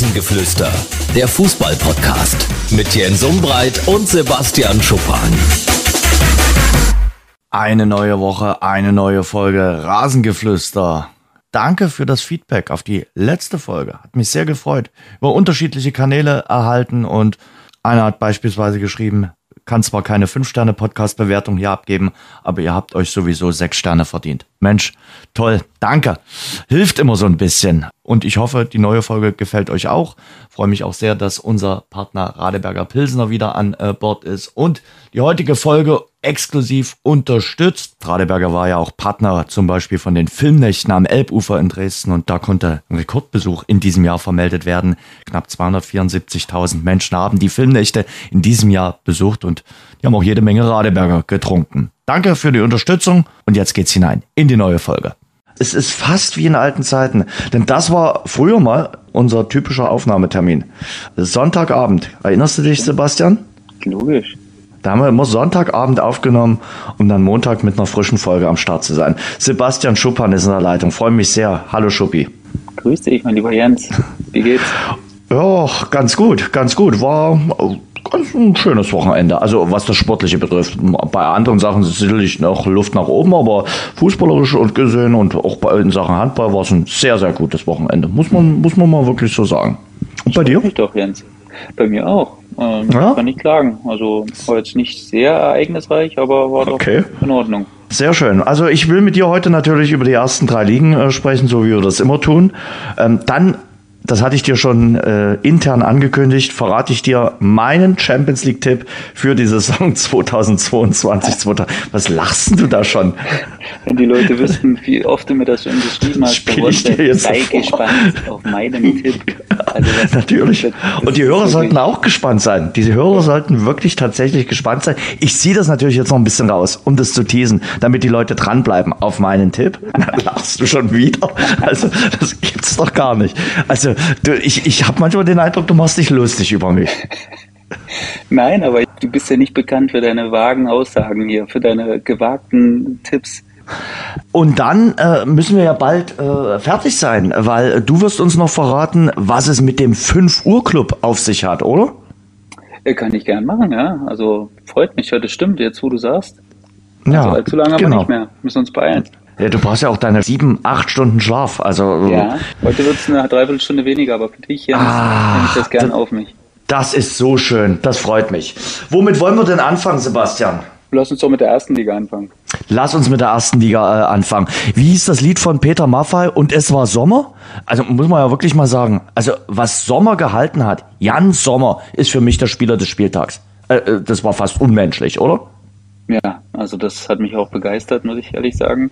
Rasengeflüster, der Fußball-Podcast mit Jens Umbreit und Sebastian Schuppan. Eine neue Woche, eine neue Folge Rasengeflüster. Danke für das Feedback auf die letzte Folge. Hat mich sehr gefreut. Über unterschiedliche Kanäle erhalten und einer hat beispielsweise geschrieben, kann zwar keine 5-Sterne-Podcast-Bewertung hier abgeben, aber ihr habt euch sowieso 6 Sterne verdient. Mensch, toll, danke. Hilft immer so ein bisschen. Und ich hoffe, die neue Folge gefällt euch auch. Freue mich auch sehr, dass unser Partner Radeberger Pilsener wieder an äh, Bord ist und die heutige Folge exklusiv unterstützt. Radeberger war ja auch Partner zum Beispiel von den Filmnächten am Elbufer in Dresden und da konnte ein Rekordbesuch in diesem Jahr vermeldet werden. Knapp 274.000 Menschen haben die Filmnächte in diesem Jahr besucht und die haben auch jede Menge Radeberger getrunken. Danke für die Unterstützung und jetzt geht's hinein in die neue Folge. Es ist fast wie in alten Zeiten, denn das war früher mal unser typischer Aufnahmetermin. Sonntagabend. Erinnerst du dich, Sebastian? Logisch. Da haben wir immer Sonntagabend aufgenommen, um dann Montag mit einer frischen Folge am Start zu sein. Sebastian Schuppan ist in der Leitung. Freue mich sehr. Hallo Schuppi. Grüß dich, mein lieber Jens. Wie geht's? Ja, ganz gut, ganz gut. War ganz ein schönes Wochenende. Also was das Sportliche betrifft. Bei anderen Sachen ist sicherlich noch Luft nach oben, aber fußballerisch und gesehen und auch bei, in Sachen Handball war es ein sehr, sehr gutes Wochenende. Muss man, muss man mal wirklich so sagen. Und bei dir? Ich doch, Jens. Bei mir auch. Ähm, ja? Kann ich klagen. Also war jetzt nicht sehr ereignisreich, aber war doch okay. in Ordnung. Sehr schön. Also ich will mit dir heute natürlich über die ersten drei Ligen äh, sprechen, so wie wir das immer tun. Ähm, dann das hatte ich dir schon äh, intern angekündigt, verrate ich dir meinen Champions League-Tipp für die Saison 2022. 2000. Was lachst du da schon? Wenn die Leute wüssten, wie oft du mir das schon geschrieben hast, Spiel ich dir jetzt sei gespannt auf meinen Tipp. Also Natürlich. Und die Hörer sollten auch gespannt sein. Diese Hörer sollten wirklich tatsächlich gespannt sein. Ich ziehe das natürlich jetzt noch ein bisschen raus, um das zu teasen, damit die Leute dranbleiben auf meinen Tipp. Dann lachst du schon wieder. Also, das gibt's doch gar nicht. Also, du, ich, ich habe manchmal den Eindruck, du machst dich lustig über mich. Nein, aber du bist ja nicht bekannt für deine vagen Aussagen hier, für deine gewagten Tipps. Und dann äh, müssen wir ja bald äh, fertig sein, weil du wirst uns noch verraten, was es mit dem 5 Uhr Club auf sich hat, oder? Ja, kann ich gern machen, ja. Also freut mich, das stimmt, jetzt wo du sagst. Ja, also allzu lange genau. genau. nicht mehr. Müssen uns beeilen. Ja, du brauchst ja auch deine sieben, acht Stunden Schlaf. Also, ja, heute wird es eine Dreiviertelstunde weniger, aber für dich, ah, nehme ich das gern auf mich. Das ist so schön, das freut mich. Womit wollen wir denn anfangen, Sebastian? Lass uns doch mit der ersten Liga anfangen. Lass uns mit der ersten Liga äh, anfangen. Wie hieß das Lied von Peter Maffay und es war Sommer? Also muss man ja wirklich mal sagen, also was Sommer gehalten hat, Jan Sommer ist für mich der Spieler des Spieltags. Äh, äh das war fast unmenschlich, oder? Ja, also das hat mich auch begeistert, muss ich ehrlich sagen.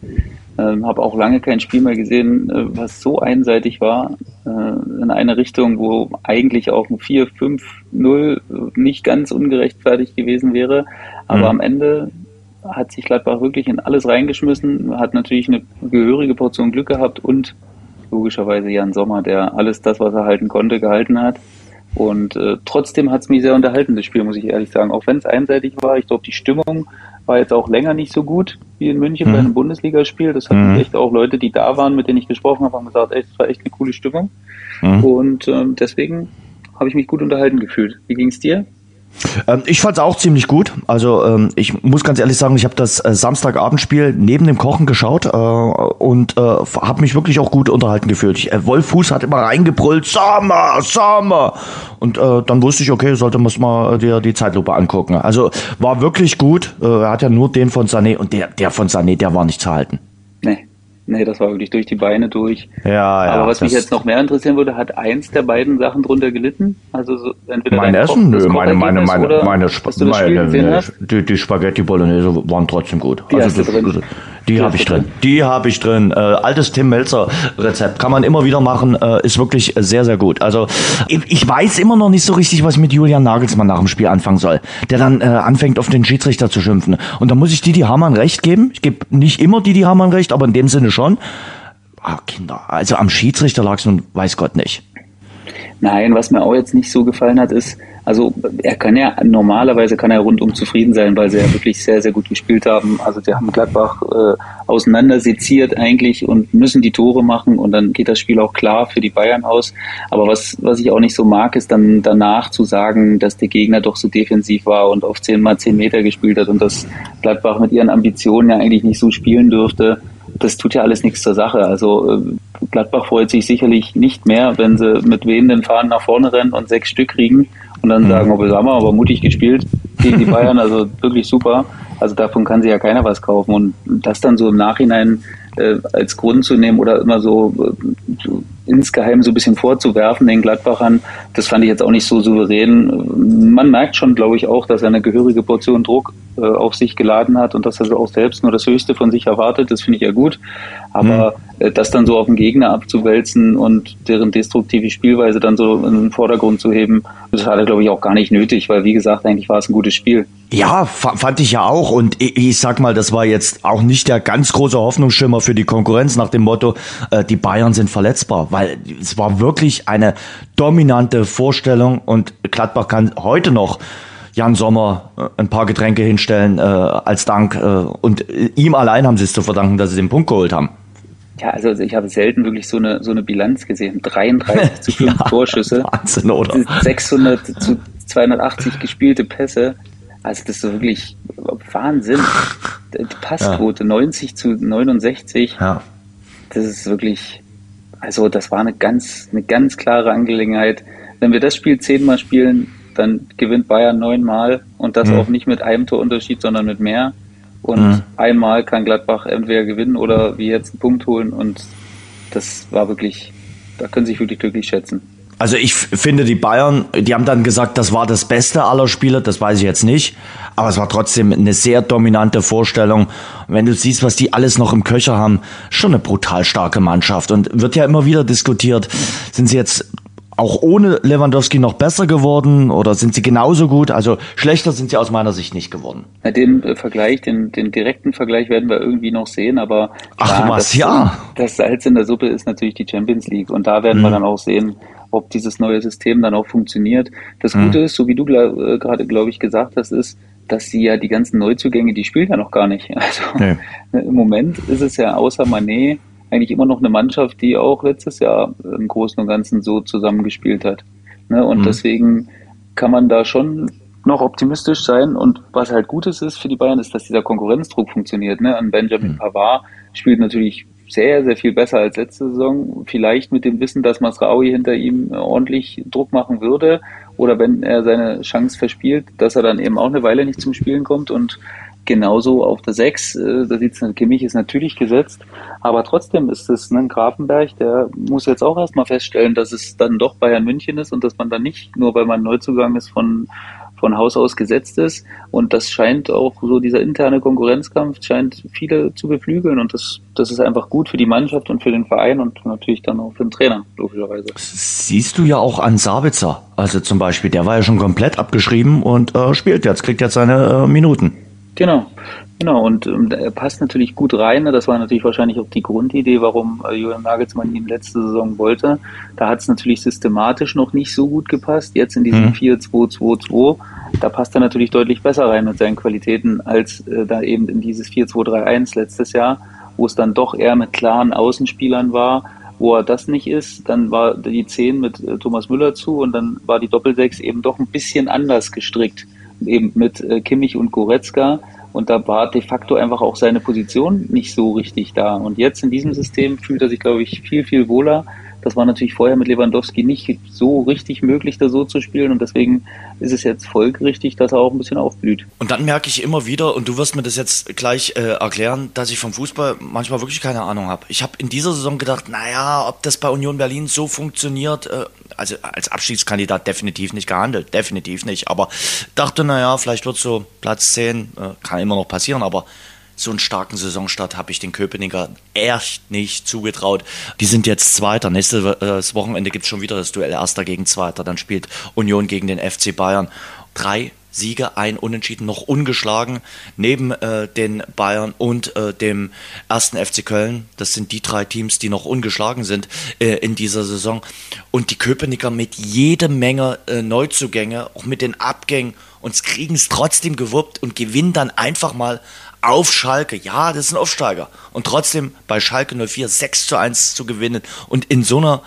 Ähm, habe auch lange kein Spiel mehr gesehen, äh, was so einseitig war äh, in eine Richtung, wo eigentlich auch ein 4-5-0 nicht ganz ungerechtfertigt gewesen wäre. Aber mhm. am Ende hat sich Gladbach wirklich in alles reingeschmissen, hat natürlich eine gehörige Portion Glück gehabt und logischerweise Jan Sommer, der alles das, was er halten konnte, gehalten hat. Und äh, trotzdem hat es mich sehr unterhalten, das Spiel, muss ich ehrlich sagen. Auch wenn es einseitig war, ich glaube, die Stimmung war jetzt auch länger nicht so gut wie in München mhm. bei einem Bundesligaspiel. Das hatten mhm. echt auch Leute, die da waren, mit denen ich gesprochen habe, haben gesagt, ey, es war echt eine coole Stimmung. Mhm. Und ähm, deswegen habe ich mich gut unterhalten gefühlt. Wie ging es dir? Ähm, ich fand es auch ziemlich gut. Also ähm, ich muss ganz ehrlich sagen, ich habe das äh, Samstagabendspiel neben dem Kochen geschaut äh, und äh, habe mich wirklich auch gut unterhalten gefühlt. Ich, äh, Wolf Fuß hat immer reingebrüllt, Sommer, Sommer. Und äh, dann wusste ich, okay, sollte man mal dir die Zeitlupe angucken. Also war wirklich gut. Äh, er hat ja nur den von Sané und der, der von Sané, der war nicht zu halten. Nee, das war wirklich durch die Beine durch. Ja, ja. Aber was mich jetzt noch mehr interessieren würde, hat eins der beiden Sachen drunter gelitten? Also so, entweder mein Essen? Nö, meine, meine, meine, meine, Sp meine die, die Spaghetti Bolognese waren trotzdem gut. Die also das, drin. Die habe ich drin. Die habe ich drin. Äh, altes Tim Melzer Rezept. Kann man immer wieder machen. Äh, ist wirklich sehr, sehr gut. Also ich, ich, weiß immer noch nicht so richtig, was mit Julian Nagelsmann nach dem Spiel anfangen soll. Der dann äh, anfängt, auf den Schiedsrichter zu schimpfen. Und da muss ich Didi Hamann recht geben. Ich gebe nicht immer Didi Hamann recht, aber in dem Sinne schon. Ah, Kinder. Also am Schiedsrichter lag es nun, weiß Gott nicht. Nein, was mir auch jetzt nicht so gefallen hat, ist, Also er kann ja normalerweise kann er rundum zufrieden sein, weil sie ja wirklich sehr, sehr gut gespielt haben. Also sie haben Gladbach äh, auseinander seziert eigentlich und müssen die Tore machen und dann geht das Spiel auch klar für die Bayern aus. Aber was, was ich auch nicht so mag, ist dann danach zu sagen, dass der Gegner doch so defensiv war und auf 10 mal 10 Meter gespielt hat und dass Gladbach mit ihren Ambitionen ja eigentlich nicht so spielen dürfte das tut ja alles nichts zur Sache. Also äh, Gladbach freut sich sicherlich nicht mehr, wenn sie mit wehenden Fahnen nach vorne rennen und sechs Stück kriegen und dann mhm. sagen, oh, wir haben aber mutig gespielt gegen die Bayern, also wirklich super. Also davon kann sich ja keiner was kaufen. Und das dann so im Nachhinein äh, als Grund zu nehmen oder immer so, so insgeheim so ein bisschen vorzuwerfen den Gladbachern, das fand ich jetzt auch nicht so souverän. Man merkt schon, glaube ich, auch, dass er eine gehörige Portion Druck äh, auf sich geladen hat und dass er auch selbst nur das Höchste von sich erwartet. Das finde ich ja gut. Aber mhm. Äh, das dann so auf den Gegner abzuwälzen und deren destruktive Spielweise dann so in den Vordergrund zu heben, das hat er, glaube ich, auch gar nicht nötig, weil, wie gesagt, eigentlich war es ein gutes Spiel. Ja, fand ich ja auch. Und ich, ich, sag mal, das war jetzt auch nicht der ganz große Hoffnungsschimmer für die Konkurrenz nach dem Motto, äh, die Bayern sind verletzbar, weil es war wirklich eine dominante Vorstellung und Gladbach kann heute noch Jan Sommer äh, ein paar Getränke hinstellen äh, als Dank. Äh, und ihm allein haben sie es zu verdanken, dass sie den Punkt geholt haben. Ja, also ich habe selten wirklich so eine, so eine Bilanz gesehen. 33 zu 5 ja, Torschüsse. Wahnsinn, oder? 600 zu 280 gespielte Pässe. Also das ist so wirklich Wahnsinn. Die Passquote ja. 90 zu 69. Ja. Das ist wirklich, also das war eine ganz, eine ganz klare Angelegenheit. Wenn wir das Spiel zehnmal spielen, dann gewinnt Bayern neunmal und das mhm. auch nicht mit einem Torunterschied, sondern mit mehr. Und mhm. einmal kann Gladbach entweder gewinnen oder wie jetzt einen Punkt holen. Und das war wirklich, da können sie sich wirklich glücklich schätzen. Also ich finde, die Bayern, die haben dann gesagt, das war das Beste aller Spieler, das weiß ich jetzt nicht. Aber es war trotzdem eine sehr dominante Vorstellung. wenn du siehst, was die alles noch im Köcher haben, schon eine brutal starke Mannschaft. Und wird ja immer wieder diskutiert, sind sie jetzt auch ohne Lewandowski noch besser geworden oder sind sie genauso gut? Also schlechter sind sie aus meiner Sicht nicht geworden. Ja, den äh, Vergleich, den, den direkten Vergleich werden wir irgendwie noch sehen, aber Ach klar, was, das, ja. Das Salz in der Suppe ist natürlich die Champions League und da werden mhm. wir dann auch sehen, ob dieses neue System dann auch funktioniert. Das mhm. Gute ist, so wie du äh, gerade, glaube ich, gesagt hast, ist, dass sie ja die ganzen Neuzugänge, die spielen ja noch gar nicht. Also nee. im Moment ist es ja außer Manet eigentlich immer noch eine Mannschaft, die auch letztes Jahr im Großen und Ganzen so zusammengespielt hat. Ne? Und mhm. deswegen kann man da schon noch optimistisch sein. Und was halt Gutes ist für die Bayern, ist, dass dieser Konkurrenzdruck funktioniert. Ne? An Benjamin mhm. Pavard spielt natürlich sehr, sehr viel besser als letzte Saison. Vielleicht mit dem Wissen, dass Masraoui hinter ihm ordentlich Druck machen würde. Oder wenn er seine Chance verspielt, dass er dann eben auch eine Weile nicht zum Spielen kommt. Und genauso auf der 6. Äh, da sieht es Kimmich ist natürlich gesetzt, aber trotzdem ist es ein Grafenberg, der muss jetzt auch erstmal feststellen, dass es dann doch Bayern München ist und dass man dann nicht nur, weil man Neuzugang ist, von, von Haus aus gesetzt ist. Und das scheint auch so, dieser interne Konkurrenzkampf scheint viele zu beflügeln und das, das ist einfach gut für die Mannschaft und für den Verein und natürlich dann auch für den Trainer, logischerweise. Siehst du ja auch an Sabitzer. Also zum Beispiel, der war ja schon komplett abgeschrieben und äh, spielt jetzt, kriegt jetzt seine äh, Minuten. Genau, genau. Und ähm, er passt natürlich gut rein. Ne? Das war natürlich wahrscheinlich auch die Grundidee, warum äh, Julian Nagelsmann ihn letzte Saison wollte. Da hat es natürlich systematisch noch nicht so gut gepasst. Jetzt in diesem mhm. 4-2-2-2, da passt er natürlich deutlich besser rein mit seinen Qualitäten als äh, da eben in dieses 4-2-3-1 letztes Jahr, wo es dann doch eher mit klaren Außenspielern war. Wo er das nicht ist, dann war die 10 mit äh, Thomas Müller zu und dann war die Doppel-6 eben doch ein bisschen anders gestrickt eben mit äh, Kimmich und Goretzka. Und da war de facto einfach auch seine Position nicht so richtig da. Und jetzt in diesem System fühlt er sich, glaube ich, viel, viel wohler. Das war natürlich vorher mit Lewandowski nicht so richtig möglich, da so zu spielen. Und deswegen ist es jetzt folgerichtig, dass er auch ein bisschen aufblüht. Und dann merke ich immer wieder, und du wirst mir das jetzt gleich äh, erklären, dass ich vom Fußball manchmal wirklich keine Ahnung habe. Ich habe in dieser Saison gedacht, naja, ob das bei Union Berlin so funktioniert, äh, also als Abstiegskandidat definitiv nicht gehandelt, definitiv nicht. Aber dachte, naja, vielleicht wird so Platz 10, äh, kann immer noch passieren, aber so einen starken Saisonstart habe ich den Köpenicker echt nicht zugetraut. Die sind jetzt Zweiter. Nächstes Wochenende gibt es schon wieder das Duell Erster gegen Zweiter. Dann spielt Union gegen den FC Bayern. Drei Siege, ein Unentschieden, noch ungeschlagen, neben äh, den Bayern und äh, dem ersten FC Köln. Das sind die drei Teams, die noch ungeschlagen sind äh, in dieser Saison. Und die Köpenicker mit jede Menge äh, Neuzugänge, auch mit den Abgängen, und kriegen es trotzdem gewuppt und gewinnen dann einfach mal auf Schalke. Ja, das ist ein Aufsteiger. Und trotzdem bei Schalke 04 6 zu 1 zu gewinnen und in so einer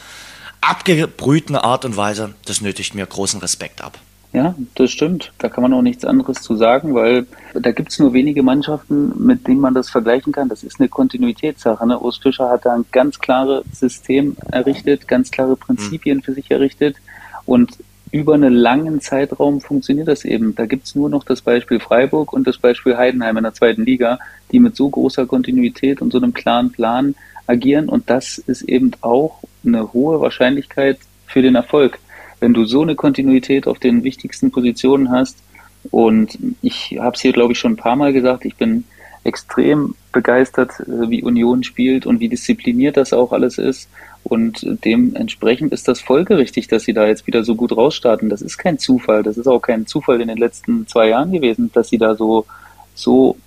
abgebrühten Art und Weise, das nötigt mir großen Respekt ab. Ja, das stimmt. Da kann man auch nichts anderes zu sagen, weil da gibt es nur wenige Mannschaften, mit denen man das vergleichen kann. Das ist eine Kontinuitätssache. Ne? Urs Fischer hat da ein ganz klares System errichtet, ganz klare Prinzipien mhm. für sich errichtet. Und über einen langen Zeitraum funktioniert das eben. Da gibt es nur noch das Beispiel Freiburg und das Beispiel Heidenheim in der zweiten Liga, die mit so großer Kontinuität und so einem klaren Plan agieren. Und das ist eben auch eine hohe Wahrscheinlichkeit für den Erfolg wenn du so eine Kontinuität auf den wichtigsten Positionen hast, und ich habe es hier, glaube ich, schon ein paar Mal gesagt, ich bin extrem begeistert, äh, wie Union spielt und wie diszipliniert das auch alles ist. Und dementsprechend ist das folgerichtig, dass sie da jetzt wieder so gut rausstarten. Das ist kein Zufall. Das ist auch kein Zufall in den letzten zwei Jahren gewesen, dass sie da so, so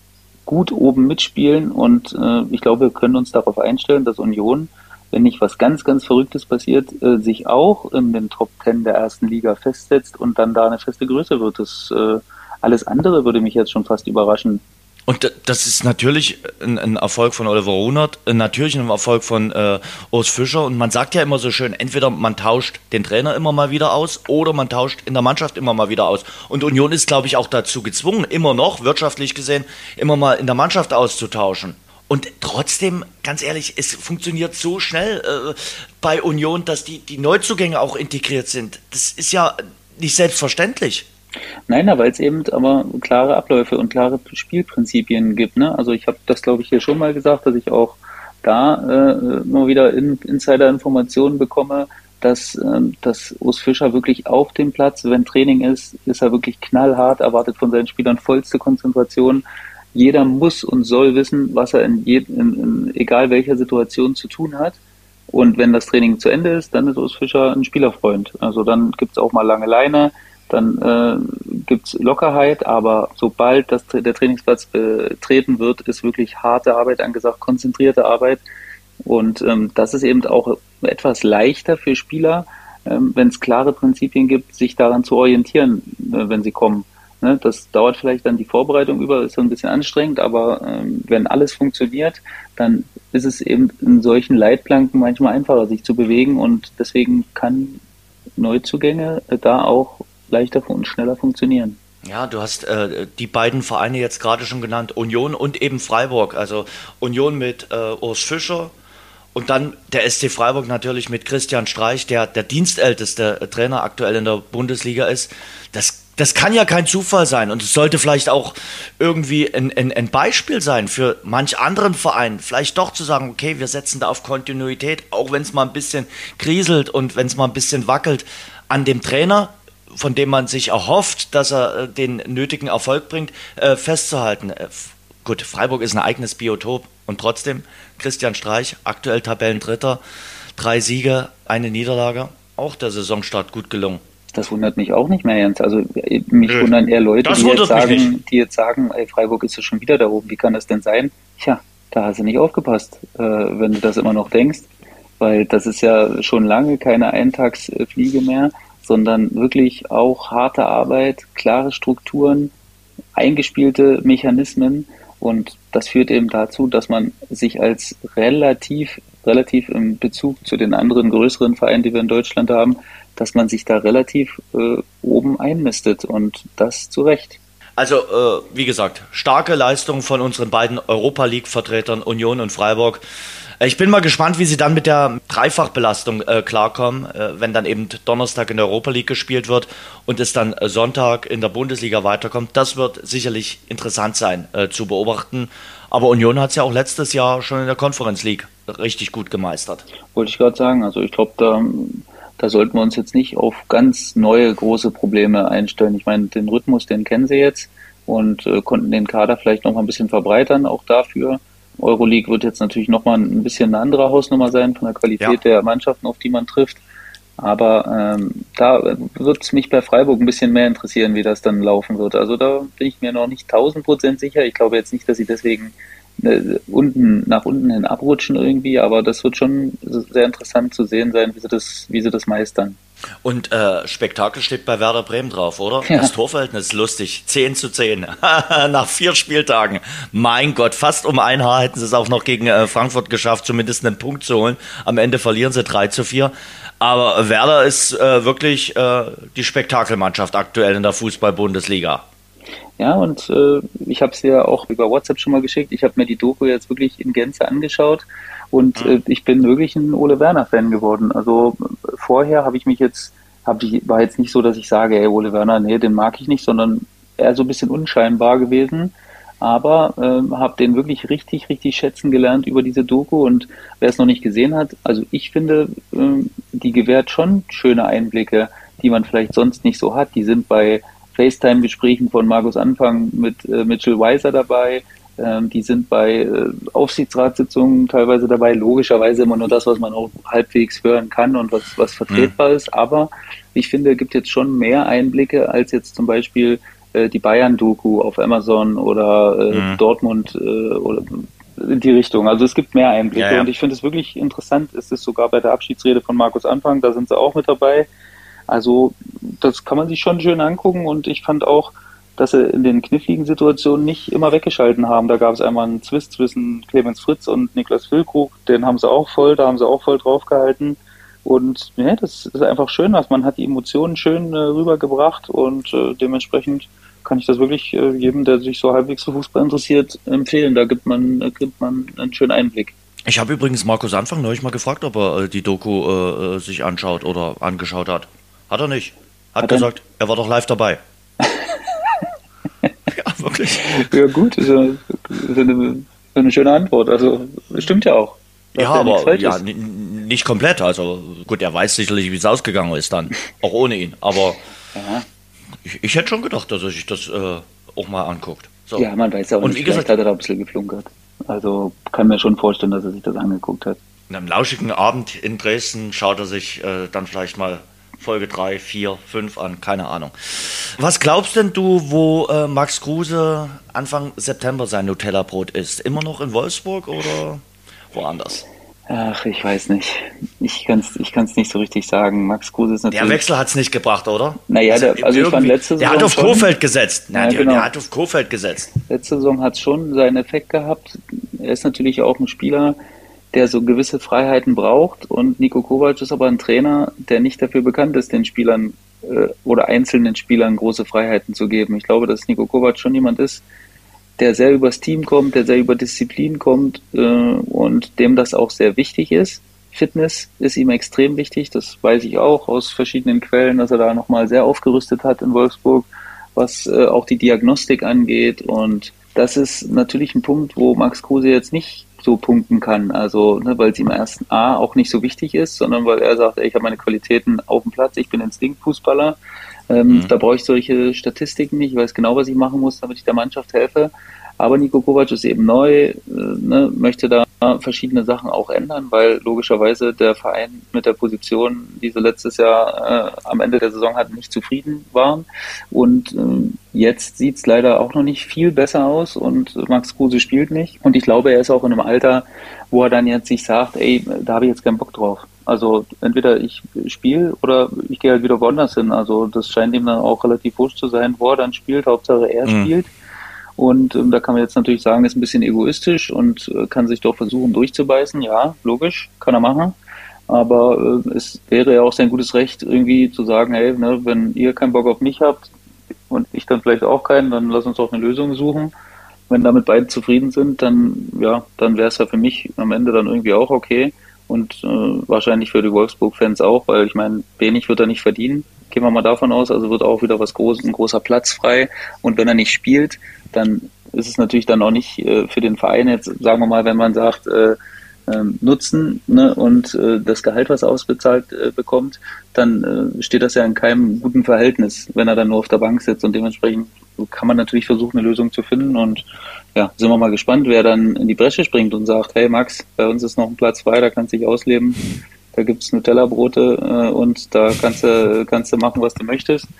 gut oben mitspielen. Und äh, ich glaube, wir können uns darauf einstellen, dass Union wenn nicht was ganz, ganz Verrücktes passiert, äh, sich auch in den Top Ten der ersten Liga festsetzt und dann da eine feste Größe wird. Das äh, alles andere würde mich jetzt schon fast überraschen. Und das ist natürlich ein, ein Erfolg von Oliver Runert, äh, natürlich ein Erfolg von äh, Urs Fischer. Und man sagt ja immer so schön, entweder man tauscht den Trainer immer mal wieder aus oder man tauscht in der Mannschaft immer mal wieder aus. Und Union ist, glaube ich, auch dazu gezwungen, immer noch, wirtschaftlich gesehen, immer mal in der Mannschaft auszutauschen. Und trotzdem, ganz ehrlich, es funktioniert so schnell äh, bei Union, dass die, die Neuzugänge auch integriert sind. Das ist ja nicht selbstverständlich. Nein, weil es eben aber klare Abläufe und klare Spielprinzipien gibt. Ne? Also ich habe das, glaube ich, hier schon mal gesagt, dass ich auch da äh, immer wieder in, Insider-Informationen bekomme, dass, äh, dass Urs Fischer wirklich auf dem Platz, wenn Training ist, ist er wirklich knallhart, erwartet von seinen Spielern vollste Konzentration, jeder muss und soll wissen, was er in, je, in, in egal welcher Situation zu tun hat. Und wenn das Training zu Ende ist, dann ist Urs Fischer ein Spielerfreund. Also dann gibt's auch mal lange Leine, dann äh, gibt's Lockerheit, aber sobald das, der Trainingsplatz betreten wird, ist wirklich harte Arbeit angesagt, konzentrierte Arbeit. Und ähm, das ist eben auch etwas leichter für Spieler, ähm, wenn es klare Prinzipien gibt, sich daran zu orientieren, äh, wenn sie kommen. Ne, das dauert vielleicht dann die Vorbereitung über, ist so ein bisschen anstrengend, aber ähm, wenn alles funktioniert, dann ist es eben in solchen Leitplanken manchmal einfacher, sich zu bewegen und deswegen kann Neuzugänge äh, da auch leichter und schneller funktionieren. Ja, du hast äh, die beiden Vereine jetzt gerade schon genannt, Union und eben Freiburg. Also Union mit äh, Urs Fischer und dann der SC Freiburg natürlich mit Christian Streich, der der dienstälteste Trainer aktuell in der Bundesliga ist. Das das kann ja kein Zufall sein und es sollte vielleicht auch irgendwie ein, ein, ein, Beispiel sein für manch anderen Verein, vielleicht doch zu sagen, okay, wir setzen da auf Kontinuität, auch wenn es mal ein bisschen kriselt und wenn es mal ein bisschen wackelt, an dem Trainer, von dem man sich erhofft, dass er äh, den nötigen Erfolg bringt, äh, festzuhalten. Äh, gut, Freiburg ist ein eigenes Biotop und trotzdem Christian Streich, aktuell Tabellendritter, drei Siege, eine Niederlage, auch der Saisonstart gut gelungen. Das wundert mich auch nicht mehr, Jens. Also äh, mich Nö. wundern eher Leute, die jetzt, sagen, die jetzt sagen, ey, Freiburg ist ja schon wieder da oben. Wie kann das denn sein? Tja, da hast du nicht aufgepasst, äh, wenn du das immer noch denkst. Weil das ist ja schon lange keine Eintagsfliege mehr, sondern wirklich auch harte Arbeit, klare Strukturen, eingespielte Mechanismen. Und das führt eben dazu, dass man sich als relativ, relativ im Bezug zu den anderen größeren Vereinen, die wir in Deutschland haben, dass man sich da relativ äh, oben einmistet und das zu Recht. Also, äh, wie gesagt, starke Leistung von unseren beiden Europa League-Vertretern Union und Freiburg. Äh, ich bin mal gespannt, wie sie dann mit der Dreifachbelastung äh, klarkommen, äh, wenn dann eben Donnerstag in der Europa League gespielt wird und es dann äh, Sonntag in der Bundesliga weiterkommt. Das wird sicherlich interessant sein äh, zu beobachten. Aber Union hat es ja auch letztes Jahr schon in der Conference League richtig gut gemeistert. Wollte ich gerade sagen. Also ich glaube, da da sollten wir uns jetzt nicht auf ganz neue große Probleme einstellen. Ich meine, den Rhythmus, den kennen sie jetzt und äh, konnten den Kader vielleicht noch mal ein bisschen verbreitern, auch dafür. Euroleague wird jetzt natürlich noch mal ein bisschen eine andere Hausnummer sein von der Qualität ja. der Mannschaften, auf die man trifft. Aber ähm, da wird es mich bei Freiburg ein bisschen mehr interessieren, wie das dann laufen wird. Also da bin ich mir noch nicht tausend Prozent sicher. Ich glaube jetzt nicht, dass sie deswegen äh, unten nach unten hin abrutschen irgendwie, aber das wird schon sehr interessant zu sehen sein, wie sie das, wie sie das meistern. Und äh, Spektakel steht bei Werder Bremen drauf, oder? Ja. Das Torverhältnis ist lustig. 10 zu 10. Nach vier Spieltagen. Mein Gott, fast um ein Haar hätten sie es auch noch gegen äh, Frankfurt geschafft, zumindest einen Punkt zu holen. Am Ende verlieren sie 3 zu 4. Aber Werder ist äh, wirklich äh, die Spektakelmannschaft aktuell in der Fußball-Bundesliga. Ja, und äh, ich habe es ja auch über WhatsApp schon mal geschickt. Ich habe mir die Doku jetzt wirklich in Gänze angeschaut und mhm. äh, ich bin wirklich ein Ole Werner-Fan geworden. Also vorher habe ich mich jetzt, hab ich, war jetzt nicht so, dass ich sage, ey, Ole Werner, nee, den mag ich nicht, sondern eher so ein bisschen unscheinbar gewesen. Aber äh, habe den wirklich richtig, richtig schätzen gelernt über diese Doku. Und wer es noch nicht gesehen hat, also ich finde, äh, die gewährt schon schöne Einblicke, die man vielleicht sonst nicht so hat. Die sind bei FaceTime-Gesprächen von Markus Anfang mit äh, Mitchell Weiser dabei. Ähm, die sind bei äh, Aufsichtsratssitzungen teilweise dabei. Logischerweise immer nur das, was man auch halbwegs hören kann und was, was vertretbar mhm. ist. Aber ich finde, es gibt jetzt schon mehr Einblicke als jetzt zum Beispiel äh, die Bayern-Doku auf Amazon oder äh, mhm. Dortmund äh, oder in die Richtung. Also es gibt mehr Einblicke ja, ja. und ich finde es wirklich interessant. Es ist sogar bei der Abschiedsrede von Markus Anfang, da sind sie auch mit dabei. Also das kann man sich schon schön angucken und ich fand auch, dass sie in den kniffligen Situationen nicht immer weggeschalten haben. Da gab es einmal einen Zwist zwischen Clemens Fritz und Niklas Füllkrug, den haben sie auch voll, da haben sie auch voll draufgehalten. Und ja, das ist einfach schön, was man hat die Emotionen schön äh, rübergebracht und äh, dementsprechend kann ich das wirklich äh, jedem, der sich so halbwegs für Fußball interessiert, empfehlen. Da gibt man, da gibt man einen schönen Einblick. Ich habe übrigens Markus Anfang neulich mal gefragt, ob er äh, die Doku äh, äh, sich anschaut oder angeschaut hat. Hat er nicht. Hat, hat gesagt, er? er war doch live dabei. ja, wirklich. Ja, gut, ist, eine, ist eine, eine schöne Antwort. Also, stimmt ja auch. Ja, aber ja, nicht komplett. Also gut, er weiß sicherlich, wie es ausgegangen ist dann, auch ohne ihn. Aber ja. ich, ich, hätte schon gedacht, dass er sich das äh, auch mal anguckt. So. Ja, man weiß ja auch Und nicht, wie gesagt, hat er da ein bisschen geflunkert. Also kann mir schon vorstellen, dass er sich das angeguckt hat. In einem lauschigen Abend in Dresden schaut er sich äh, dann vielleicht mal Folge 3, 4, 5 an, keine Ahnung. Was glaubst denn du, wo äh, Max Kruse Anfang September sein Nutella-Brot isst? Immer noch in Wolfsburg oder woanders? Ach, ich weiß nicht. Ich kann es ich kann's nicht so richtig sagen. Max Kruse ist natürlich. Der Wechsel hat es nicht gebracht, oder? Naja, der, also ich fand letzte Saison. Der hat auf schon, Kofeld gesetzt. Nein, ja, genau. der hat auf Kofeld gesetzt. Letzte Saison hat es schon seinen Effekt gehabt. Er ist natürlich auch ein Spieler, der so gewisse Freiheiten braucht. Und Nico Kovac ist aber ein Trainer, der nicht dafür bekannt ist, den Spielern äh, oder einzelnen Spielern große Freiheiten zu geben. Ich glaube, dass Nico Kovac schon jemand ist, der sehr übers Team kommt, der sehr über Disziplin kommt äh, und dem das auch sehr wichtig ist. Fitness ist ihm extrem wichtig, das weiß ich auch aus verschiedenen Quellen, dass er da nochmal sehr aufgerüstet hat in Wolfsburg, was äh, auch die Diagnostik angeht. Und das ist natürlich ein Punkt, wo Max Kruse jetzt nicht so punkten kann. Also, ne, weil es ihm erst A auch nicht so wichtig ist, sondern weil er sagt, ey, ich habe meine Qualitäten auf dem Platz, ich bin Instinktfußballer. Ähm, mhm. Da brauche ich solche Statistiken nicht, ich weiß genau, was ich machen muss, damit ich der Mannschaft helfe. Aber Nico Kovac ist eben neu, äh, ne, möchte da verschiedene Sachen auch ändern, weil logischerweise der Verein mit der Position, die sie letztes Jahr äh, am Ende der Saison hatten, nicht zufrieden waren. Und äh, jetzt sieht es leider auch noch nicht viel besser aus und Max Kruse spielt nicht. Und ich glaube, er ist auch in einem Alter, wo er dann jetzt sich sagt, ey, da habe ich jetzt keinen Bock drauf. Also entweder ich spiele oder ich gehe halt wieder woanders hin. Also das scheint ihm dann auch relativ wurscht zu sein, wo er dann spielt. Hauptsache er mhm. spielt. Und ähm, da kann man jetzt natürlich sagen, ist ein bisschen egoistisch und äh, kann sich doch versuchen durchzubeißen. Ja, logisch, kann er machen. Aber äh, es wäre ja auch sein gutes Recht, irgendwie zu sagen, hey, ne, wenn ihr keinen Bock auf mich habt und ich dann vielleicht auch keinen, dann lass uns doch eine Lösung suchen. Wenn damit beide zufrieden sind, dann ja, dann wäre es ja für mich am Ende dann irgendwie auch okay und äh, wahrscheinlich für die Wolfsburg-Fans auch, weil ich meine, wenig wird er nicht verdienen. Gehen wir mal davon aus, also wird auch wieder was groß, ein großer Platz frei. Und wenn er nicht spielt, dann ist es natürlich dann auch nicht äh, für den Verein jetzt, sagen wir mal, wenn man sagt, äh, ähm, Nutzen ne, und äh, das Gehalt, was er ausbezahlt äh, bekommt, dann äh, steht das ja in keinem guten Verhältnis, wenn er dann nur auf der Bank sitzt und dementsprechend kann man natürlich versuchen, eine Lösung zu finden und ja, sind wir mal gespannt, wer dann in die Bresche springt und sagt, hey Max, bei uns ist noch ein Platz frei, da kannst du dich ausleben. Da gibt's Nutella-Brote äh, und da kannst du, kannst du machen, was du möchtest.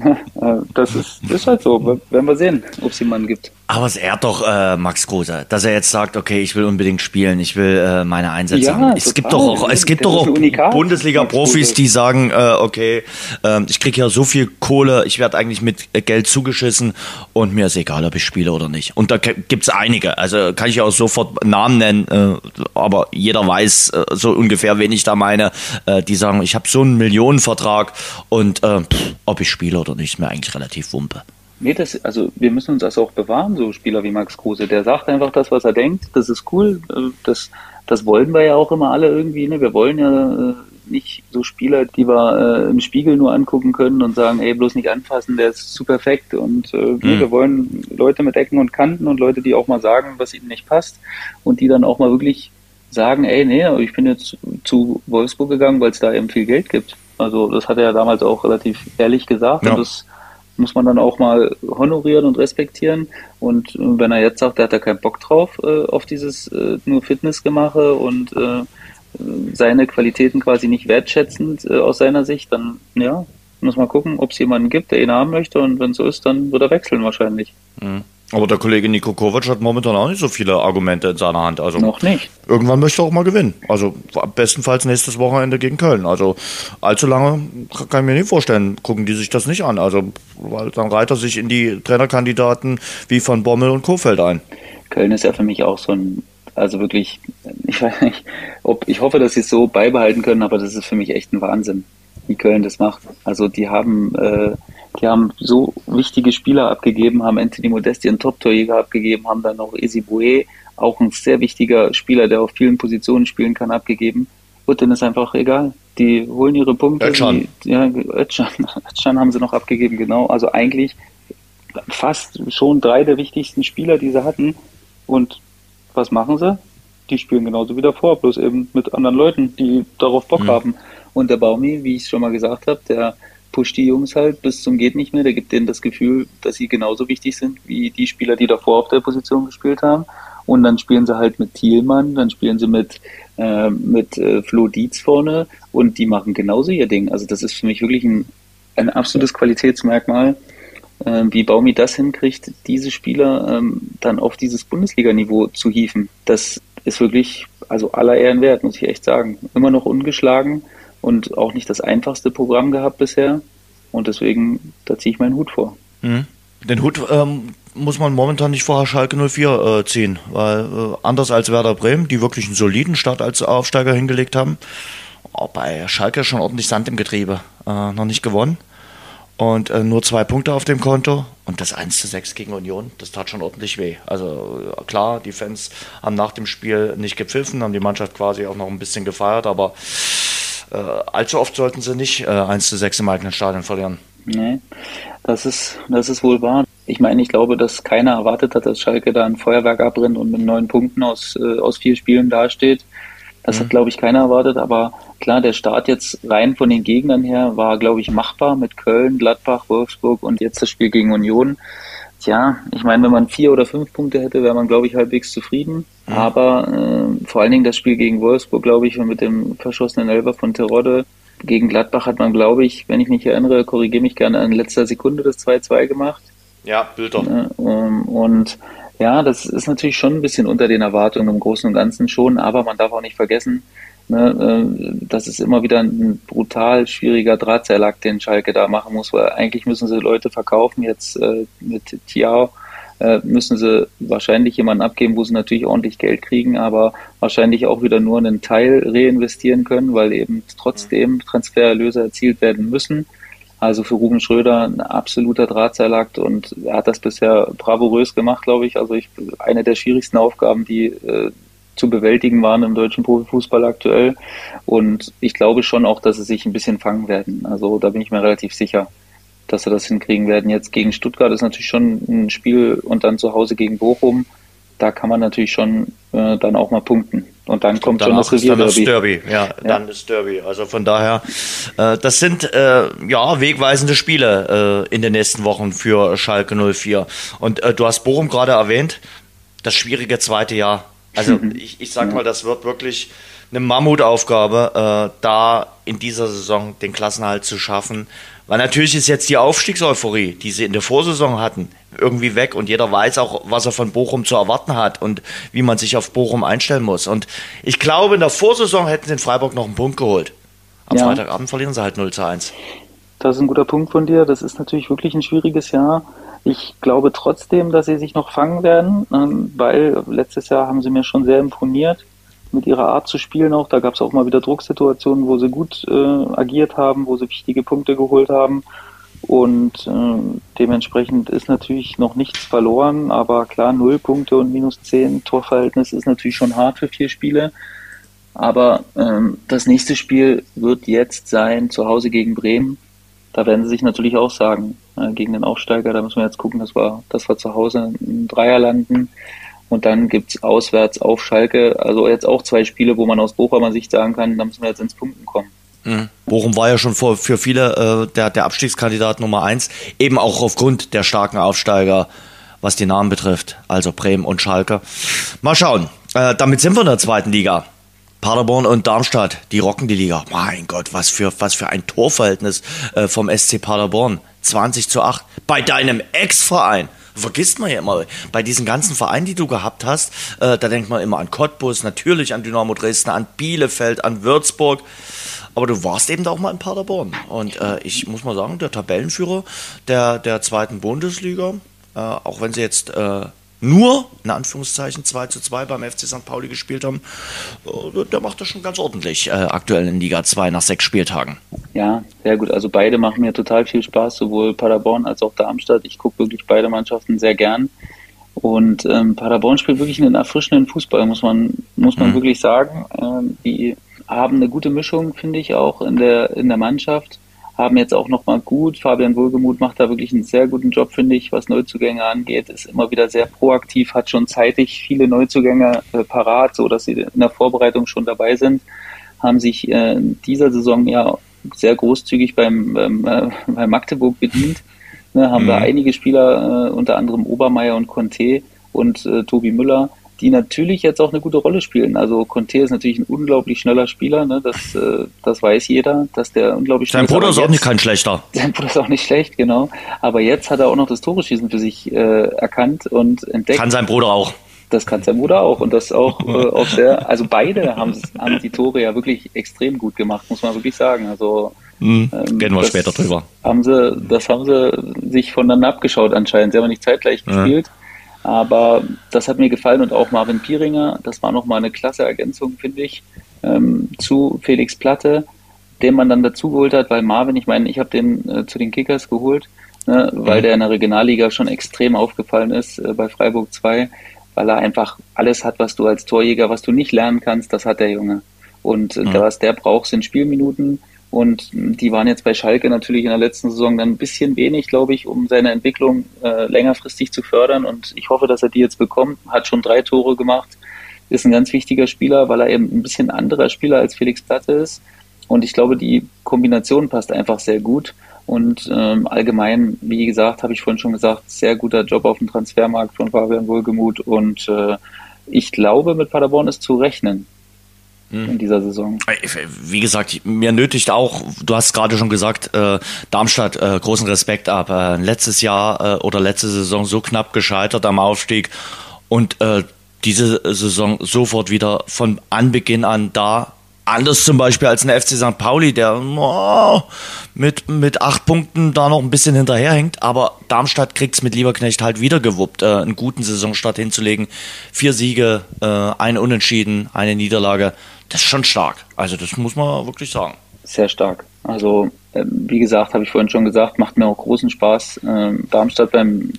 Äh, das ist, ist halt so. Werden wir sehen, ob es jemanden gibt. Aber es ehrt doch äh, Max Kruse, dass er jetzt sagt, okay, ich will unbedingt spielen, ich will äh, meine Einsätze ja, haben. Es total. gibt doch auch, es gibt doch auch Bundesliga-Profis, die sagen, äh, okay, äh, ich kriege ja so viel Kohle, ich werde eigentlich mit Geld zugeschissen und mir ist egal, ob ich spiele oder nicht. Und da gibt's einige, also kann ich auch sofort Namen nennen, äh, aber jeder weiß äh, so ungefähr, wen ich da meine, äh, die sagen, ich habe so einen Millionenvertrag und äh, pff, ob ich spiele oder nicht, ist mir eigentlich relativ wumpe. Nee, das, also wir müssen uns das auch bewahren, so Spieler wie Max Kruse. Der sagt einfach das, was er denkt. Das ist cool. Äh, das, das wollen wir ja auch immer alle irgendwie. Ne? Wir wollen ja äh, nicht so Spieler, die wir äh, im Spiegel nur angucken können und sagen, ey, bloß nicht anfassen, der ist zu perfekt. Und äh, mhm. wir wollen Leute mit Ecken und Kanten und Leute, die auch mal sagen, was ihnen nicht passt und die dann auch mal wirklich sagen, ey, nee, ich bin jetzt zu Wolfsburg gegangen, weil es da eben viel Geld gibt. Also das hat er ja damals auch relativ ehrlich gesagt ja. und das muss man dann auch mal honorieren und respektieren. Und äh, wenn er jetzt sagt, er hat da keinen Bock drauf, äh, auf dieses äh, nur Fitnessgemache und äh, seine Qualitäten quasi nicht wertschätzend äh, aus seiner Sicht, dann ja, muss man gucken, ob es jemanden gibt, der ihn haben möchte. Und wenn so ist, dann wird er wechseln wahrscheinlich. Mhm. Aber der Kollege Nico Kovac hat momentan auch nicht so viele Argumente in seiner Hand. Also Noch nicht. Irgendwann möchte er auch mal gewinnen. Also bestenfalls nächstes Wochenende gegen Köln. Also allzu lange kann ich mir nicht vorstellen, gucken die sich das nicht an. Also weil dann reiht er sich in die Trainerkandidaten wie von Bommel und Kofeld ein. Köln ist ja für mich auch so ein, also wirklich, ich weiß nicht, ob, ich hoffe, dass sie es so beibehalten können, aber das ist für mich echt ein Wahnsinn, wie Köln das macht. Also die haben, äh, die haben so wichtige Spieler abgegeben, haben Anthony Modesti einen Top-Torjäger abgegeben, haben dann noch Isi Boué, auch ein sehr wichtiger Spieler, der auf vielen Positionen spielen kann, abgegeben. Und dann ist einfach egal. Die holen ihre Punkte. Özcan. Die, ja, Özcan, Özcan haben sie noch abgegeben, genau. Also eigentlich fast schon drei der wichtigsten Spieler, die sie hatten. Und was machen sie? Die spielen genauso wie davor, bloß eben mit anderen Leuten, die darauf Bock mhm. haben. Und der Baumi, wie ich schon mal gesagt habe, der pusht die Jungs halt bis zum geht nicht mehr. Der gibt denen das Gefühl, dass sie genauso wichtig sind wie die Spieler, die davor auf der Position gespielt haben. Und dann spielen sie halt mit Thielmann, dann spielen sie mit, äh, mit äh, Flo Dietz vorne und die machen genauso ihr Ding. Also das ist für mich wirklich ein, ein absolutes Qualitätsmerkmal, äh, wie Baumi das hinkriegt, diese Spieler ähm, dann auf dieses Bundesliga-Niveau zu hieven. Das ist wirklich, also aller Ehren wert, muss ich echt sagen. Immer noch ungeschlagen und auch nicht das einfachste Programm gehabt bisher. Und deswegen, da ziehe ich meinen Hut vor. Mhm. Den Hut ähm, muss man momentan nicht vor Schalke 04 äh, ziehen, weil äh, anders als Werder Bremen, die wirklich einen soliden Start als Aufsteiger hingelegt haben, auch bei Schalke schon ordentlich Sand im Getriebe. Äh, noch nicht gewonnen. Und äh, nur zwei Punkte auf dem Konto und das 1 zu 6 gegen Union, das tat schon ordentlich weh. Also äh, klar, die Fans haben nach dem Spiel nicht gepfiffen, haben die Mannschaft quasi auch noch ein bisschen gefeiert, aber äh, allzu oft sollten sie nicht äh, 1 zu 6 im eigenen Stadion verlieren. Nee, das ist, das ist wohl wahr. Ich meine, ich glaube, dass keiner erwartet hat, dass Schalke da ein Feuerwerk abbrennt und mit neun Punkten aus, äh, aus vier Spielen dasteht. Das mhm. hat, glaube ich, keiner erwartet. Aber klar, der Start jetzt rein von den Gegnern her war, glaube ich, machbar mit Köln, Gladbach, Wolfsburg und jetzt das Spiel gegen Union. Tja, ich meine, wenn man vier oder fünf Punkte hätte, wäre man, glaube ich, halbwegs zufrieden. Mhm. Aber äh, vor allen Dingen das Spiel gegen Wolfsburg, glaube ich, und mit dem verschossenen Elfer von Terodde gegen Gladbach hat man, glaube ich, wenn ich mich erinnere, korrigiere mich gerne, in letzter Sekunde das 2-2 gemacht. Ja, Bilder. Ähm, und ja, das ist natürlich schon ein bisschen unter den Erwartungen im Großen und Ganzen schon, aber man darf auch nicht vergessen, ne, äh, das ist immer wieder ein brutal schwieriger Drahtseilakt, den Schalke da machen muss, weil eigentlich müssen sie Leute verkaufen, jetzt äh, mit Tiao äh, müssen sie wahrscheinlich jemanden abgeben, wo sie natürlich ordentlich Geld kriegen, aber wahrscheinlich auch wieder nur einen Teil reinvestieren können, weil eben trotzdem Transfererlöse erzielt werden müssen. Also für Ruben Schröder ein absoluter Drahtseilakt und er hat das bisher bravourös gemacht, glaube ich. Also ich, eine der schwierigsten Aufgaben, die äh, zu bewältigen waren im deutschen Profifußball aktuell. Und ich glaube schon auch, dass sie sich ein bisschen fangen werden. Also da bin ich mir relativ sicher dass sie das hinkriegen werden. Jetzt gegen Stuttgart ist natürlich schon ein Spiel und dann zu Hause gegen Bochum. Da kann man natürlich schon äh, dann auch mal punkten. Und dann kommt schon das Revier Derby. Derby. Ja, ja, dann das Derby. Also von daher, äh, das sind äh, ja wegweisende Spiele äh, in den nächsten Wochen für Schalke 04. Und äh, du hast Bochum gerade erwähnt, das schwierige zweite Jahr. Also ich, ich sag mal, das wird wirklich eine Mammutaufgabe, äh, da in dieser Saison den Klassenhalt zu schaffen. Weil natürlich ist jetzt die Aufstiegseuphorie, die sie in der Vorsaison hatten, irgendwie weg und jeder weiß auch, was er von Bochum zu erwarten hat und wie man sich auf Bochum einstellen muss. Und ich glaube, in der Vorsaison hätten sie in Freiburg noch einen Punkt geholt. Am ja. Freitagabend verlieren sie halt 0 zu 1. Das ist ein guter Punkt von dir. Das ist natürlich wirklich ein schwieriges Jahr. Ich glaube trotzdem, dass sie sich noch fangen werden, ähm, weil letztes Jahr haben sie mir schon sehr imponiert mit ihrer Art zu spielen auch. Da gab es auch mal wieder Drucksituationen, wo sie gut äh, agiert haben, wo sie wichtige Punkte geholt haben. Und äh, dementsprechend ist natürlich noch nichts verloren, aber klar, null Punkte und minus zehn Torverhältnis ist natürlich schon hart für vier Spiele. Aber ähm, das nächste Spiel wird jetzt sein, zu Hause gegen Bremen. Da werden sie sich natürlich auch sagen, äh, gegen den Aufsteiger, da müssen wir jetzt gucken, dass wir, dass wir zu Hause einen Dreier landen. Und dann gibt's auswärts auf Schalke, also jetzt auch zwei Spiele, wo man aus Bochumer Sicht sagen kann, da müssen wir jetzt ins Punkten kommen. Mhm. Bochum war ja schon vor, für viele äh, der, der Abstiegskandidat Nummer eins, eben auch aufgrund der starken Aufsteiger, was die Namen betrifft, also Bremen und Schalke. Mal schauen. Äh, damit sind wir in der zweiten Liga. Paderborn und Darmstadt, die rocken die Liga. Mein Gott, was für, was für ein Torverhältnis äh, vom SC Paderborn. 20 zu 8. Bei deinem Ex-Verein vergisst man ja immer. Bei diesen ganzen Vereinen, die du gehabt hast, äh, da denkt man immer an Cottbus, natürlich an Dynamo Dresden, an Bielefeld, an Würzburg. Aber du warst eben da auch mal in Paderborn. Und äh, ich muss mal sagen, der Tabellenführer der, der zweiten Bundesliga, äh, auch wenn sie jetzt äh, nur, in Anführungszeichen, 2 zu 2 beim FC St. Pauli gespielt haben, äh, der macht das schon ganz ordentlich äh, aktuell in Liga 2 nach sechs Spieltagen. Ja, sehr gut. Also beide machen mir total viel Spaß, sowohl Paderborn als auch Darmstadt. Ich gucke wirklich beide Mannschaften sehr gern. Und ähm, Paderborn spielt wirklich einen erfrischenden Fußball, muss man, muss man mhm. wirklich sagen. Ähm, die haben eine gute Mischung, finde ich, auch in der, in der Mannschaft. Haben jetzt auch nochmal gut. Fabian Wohlgemuth macht da wirklich einen sehr guten Job, finde ich, was Neuzugänge angeht. Ist immer wieder sehr proaktiv, hat schon zeitig viele Neuzugänge äh, parat, so dass sie in der Vorbereitung schon dabei sind. Haben sich äh, in dieser Saison ja sehr großzügig beim, beim äh, bei Magdeburg bedient. Ne, haben mhm. da einige Spieler, äh, unter anderem Obermeier und Conte und äh, Tobi Müller, die natürlich jetzt auch eine gute Rolle spielen. Also Conte ist natürlich ein unglaublich schneller Spieler, ne? das, äh, das weiß jeder, dass der unglaublich schnell ist. Sein Bruder ist auch nicht kein schlechter. Sein Bruder ist auch nicht schlecht, genau. Aber jetzt hat er auch noch das Tore-Schießen für sich äh, erkannt und entdeckt. Kann sein Bruder auch. Das kann sein Bruder auch und das auch, äh, auch sehr, also beide haben, haben die Tore ja wirklich extrem gut gemacht, muss man wirklich sagen. Also Mhm, ähm, Gehen wir später drüber. Haben sie, das haben sie sich voneinander abgeschaut anscheinend. Sie haben nicht zeitgleich ja. Aber das hat mir gefallen und auch Marvin Pieringer, das war nochmal eine klasse Ergänzung, finde ich, ähm, zu Felix Platte, den man dann dazu geholt hat, weil Marvin, ich meine, ich habe den äh, zu den Kickers geholt, ne, weil mhm. der in der Regionalliga schon extrem aufgefallen ist äh, bei Freiburg 2, weil er einfach alles hat, was du als Torjäger, was du nicht lernen kannst, das hat der Junge. Und äh, mhm. was der braucht, sind Spielminuten und die waren jetzt bei Schalke natürlich in der letzten Saison dann ein bisschen wenig, glaube ich, um seine Entwicklung äh, längerfristig zu fördern. Und ich hoffe, dass er die jetzt bekommt. Hat schon drei Tore gemacht. Ist ein ganz wichtiger Spieler, weil er eben ein bisschen anderer Spieler als Felix Platte ist. Und ich glaube, die Kombination passt einfach sehr gut. Und ähm, allgemein, wie gesagt, habe ich vorhin schon gesagt, sehr guter Job auf dem Transfermarkt von Fabian Wohlgemuth. Und äh, ich glaube, mit Paderborn ist zu rechnen in dieser Saison. Wie gesagt, mir nötigt auch, du hast gerade schon gesagt, äh, Darmstadt äh, großen Respekt ab. Äh, letztes Jahr äh, oder letzte Saison so knapp gescheitert am Aufstieg und äh, diese Saison sofort wieder von Anbeginn an da. Anders zum Beispiel als ein FC St. Pauli, der oh, mit, mit acht Punkten da noch ein bisschen hinterherhängt. Aber Darmstadt kriegt es mit Lieberknecht halt wieder gewuppt, äh, einen guten Saisonstart hinzulegen. Vier Siege, äh, ein Unentschieden, eine Niederlage das ist schon stark. Also das muss man wirklich sagen. Sehr stark. Also äh, wie gesagt, habe ich vorhin schon gesagt, macht mir auch großen Spaß, äh, Darmstadt beim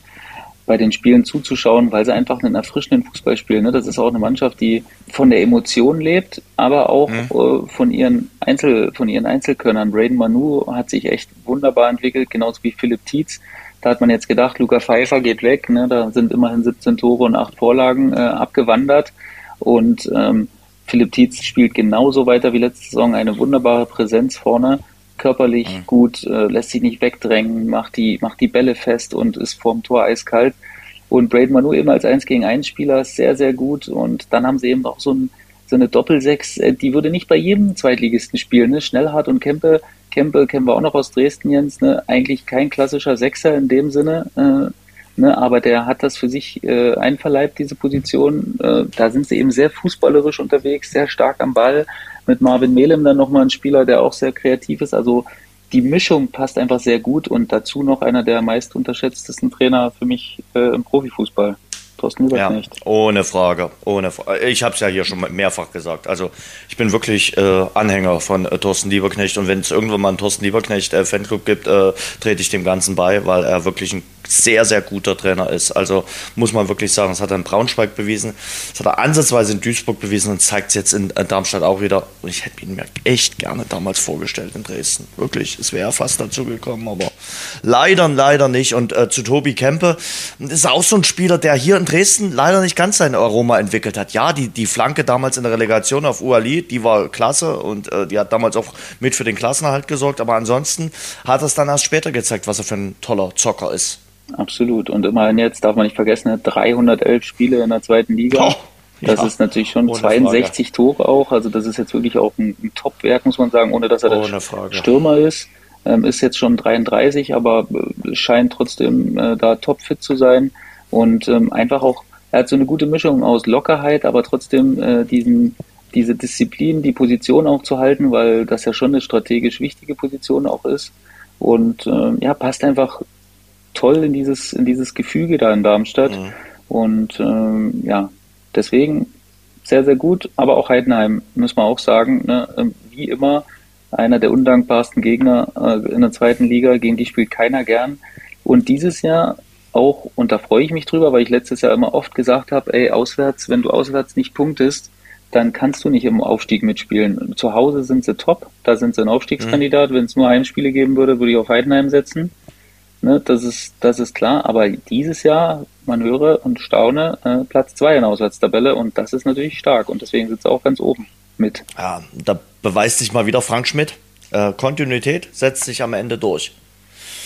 bei den Spielen zuzuschauen, weil sie einfach einen erfrischenden Fußball spielen. Ne? Das ist auch eine Mannschaft, die von der Emotion lebt, aber auch mhm. äh, von ihren Einzel, von ihren Einzelkönnern. Braden Manu hat sich echt wunderbar entwickelt, genauso wie Philipp Tietz. Da hat man jetzt gedacht, Luca Pfeiffer geht weg. Ne? Da sind immerhin 17 Tore und 8 Vorlagen äh, abgewandert. Und ähm, Philipp Tietz spielt genauso weiter wie letzte Saison, eine wunderbare Präsenz vorne, körperlich mhm. gut, äh, lässt sich nicht wegdrängen, macht die, macht die Bälle fest und ist vorm Tor eiskalt. Und Braden Manu eben als 1 gegen 1 Spieler sehr, sehr gut. Und dann haben sie eben auch so einen, so eine Doppelsechs, äh, die würde nicht bei jedem Zweitligisten spielen. Ne? Schnellhardt und Kempe, Kempe kennen wir auch noch aus Dresden, Jens, ne? eigentlich kein klassischer Sechser in dem Sinne. Äh, Ne, aber der hat das für sich äh, einverleibt, diese Position. Äh, da sind sie eben sehr fußballerisch unterwegs, sehr stark am Ball. Mit Marvin Melem dann nochmal ein Spieler, der auch sehr kreativ ist. Also die Mischung passt einfach sehr gut und dazu noch einer der meist unterschätztesten Trainer für mich äh, im Profifußball. Thorsten Lieberknecht. Ja, ohne Frage, ohne Frage. Ich habe es ja hier schon mehrfach gesagt. Also ich bin wirklich äh, Anhänger von äh, Thorsten Lieberknecht und wenn es irgendwann mal einen Thorsten Lieberknecht äh, Fanclub gibt, äh, trete ich dem Ganzen bei, weil er wirklich ein sehr, sehr guter Trainer ist. Also muss man wirklich sagen, das hat er in Braunschweig bewiesen, das hat er ansatzweise in Duisburg bewiesen und zeigt es jetzt in Darmstadt auch wieder. Und ich hätte ihn mir echt gerne damals vorgestellt in Dresden. Wirklich, es wäre fast dazu gekommen, aber leider, leider nicht. Und äh, zu Tobi Kempe, das ist auch so ein Spieler, der hier in Dresden leider nicht ganz sein Aroma entwickelt hat. Ja, die, die Flanke damals in der Relegation auf Uali, die war klasse und äh, die hat damals auch mit für den Klassenerhalt gesorgt, aber ansonsten hat es dann erst später gezeigt, was er für ein toller Zocker ist. Absolut. Und immerhin jetzt darf man nicht vergessen, 311 Spiele in der zweiten Liga. Oh, das ja. ist natürlich schon 62 Frage. Tore auch. Also das ist jetzt wirklich auch ein, ein Top-Werk, muss man sagen, ohne dass er ohne der Frage. Stürmer ist. Ähm, ist jetzt schon 33, aber äh, scheint trotzdem äh, da topfit zu sein. Und ähm, einfach auch, er hat so eine gute Mischung aus Lockerheit, aber trotzdem äh, diesen, diese Disziplin, die Position auch zu halten, weil das ja schon eine strategisch wichtige Position auch ist. Und ähm, ja, passt einfach toll in dieses, in dieses Gefüge da in Darmstadt. Mhm. Und ähm, ja, deswegen sehr, sehr gut. Aber auch Heidenheim, muss man auch sagen, ne, ähm, wie immer, einer der undankbarsten Gegner äh, in der zweiten Liga, gegen die spielt keiner gern. Und dieses Jahr auch, und da freue ich mich drüber, weil ich letztes Jahr immer oft gesagt habe, ey, auswärts, wenn du auswärts nicht punktest, dann kannst du nicht im Aufstieg mitspielen. Zu Hause sind sie top, da sind sie ein Aufstiegskandidat. Mhm. Wenn es nur ein Spiele geben würde, würde ich auf Heidenheim setzen. Ne, das, ist, das ist klar. Aber dieses Jahr, man höre und staune, äh, Platz zwei in der Auswärtstabelle und das ist natürlich stark und deswegen sitzt er auch ganz oben mit. Ja, da beweist sich mal wieder Frank Schmidt. Äh, Kontinuität setzt sich am Ende durch.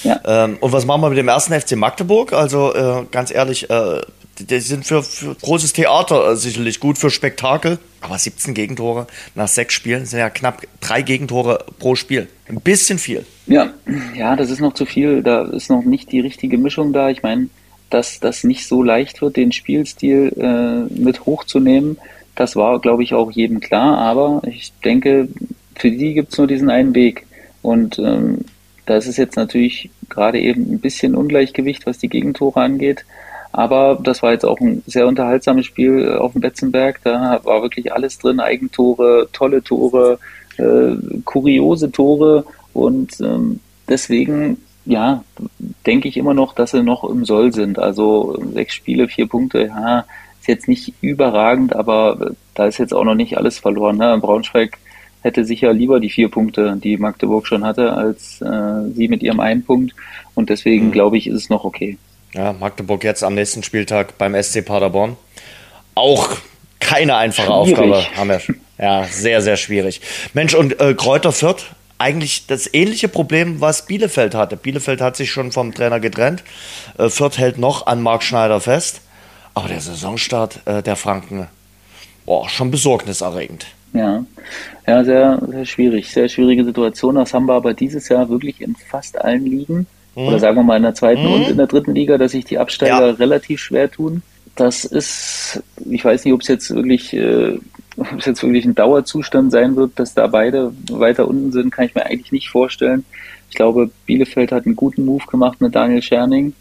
Ja. Ähm, und was machen wir mit dem ersten FC Magdeburg? Also äh, ganz ehrlich, äh, die sind für, für großes Theater äh, sicherlich gut, für Spektakel. Aber 17 Gegentore nach sechs Spielen sind ja knapp drei Gegentore pro Spiel. Ein bisschen viel. Ja, ja, das ist noch zu viel. Da ist noch nicht die richtige Mischung da. Ich meine, dass das nicht so leicht wird, den Spielstil äh, mit hochzunehmen, das war, glaube ich, auch jedem klar. Aber ich denke, für die gibt es nur diesen einen Weg. Und ähm, da ist es jetzt natürlich gerade eben ein bisschen Ungleichgewicht, was die Gegentore angeht. Aber das war jetzt auch ein sehr unterhaltsames Spiel äh, auf dem Betzenberg. Da war wirklich alles drin, Eigentore, tolle Tore, äh, kuriose Tore und ähm, deswegen, ja, denke ich immer noch, dass sie noch im Soll sind. Also sechs Spiele, vier Punkte, ja, ist jetzt nicht überragend, aber da ist jetzt auch noch nicht alles verloren. Ne? Braunschweig hätte sicher lieber die vier Punkte, die Magdeburg schon hatte, als äh, sie mit ihrem einen Punkt. Und deswegen mhm. glaube ich, ist es noch okay. Ja, Magdeburg jetzt am nächsten Spieltag beim SC Paderborn. Auch keine einfache schwierig. Aufgabe haben wir. Ja, sehr, sehr schwierig. Mensch, und äh, Kräuter Fürth, eigentlich das ähnliche Problem, was Bielefeld hatte. Bielefeld hat sich schon vom Trainer getrennt. Äh, Fürth hält noch an Marc Schneider fest. Aber der Saisonstart äh, der Franken, boah, schon besorgniserregend. Ja, ja sehr, sehr schwierig. Sehr schwierige Situation. Das haben wir aber dieses Jahr wirklich in fast allen Ligen mhm. oder sagen wir mal in der zweiten mhm. und in der dritten Liga, dass sich die Absteiger ja. relativ schwer tun. Das ist, ich weiß nicht, ob es jetzt wirklich, äh, ob es jetzt wirklich ein Dauerzustand sein wird, dass da beide weiter unten sind, kann ich mir eigentlich nicht vorstellen. Ich glaube, Bielefeld hat einen guten Move gemacht mit Daniel Scherning.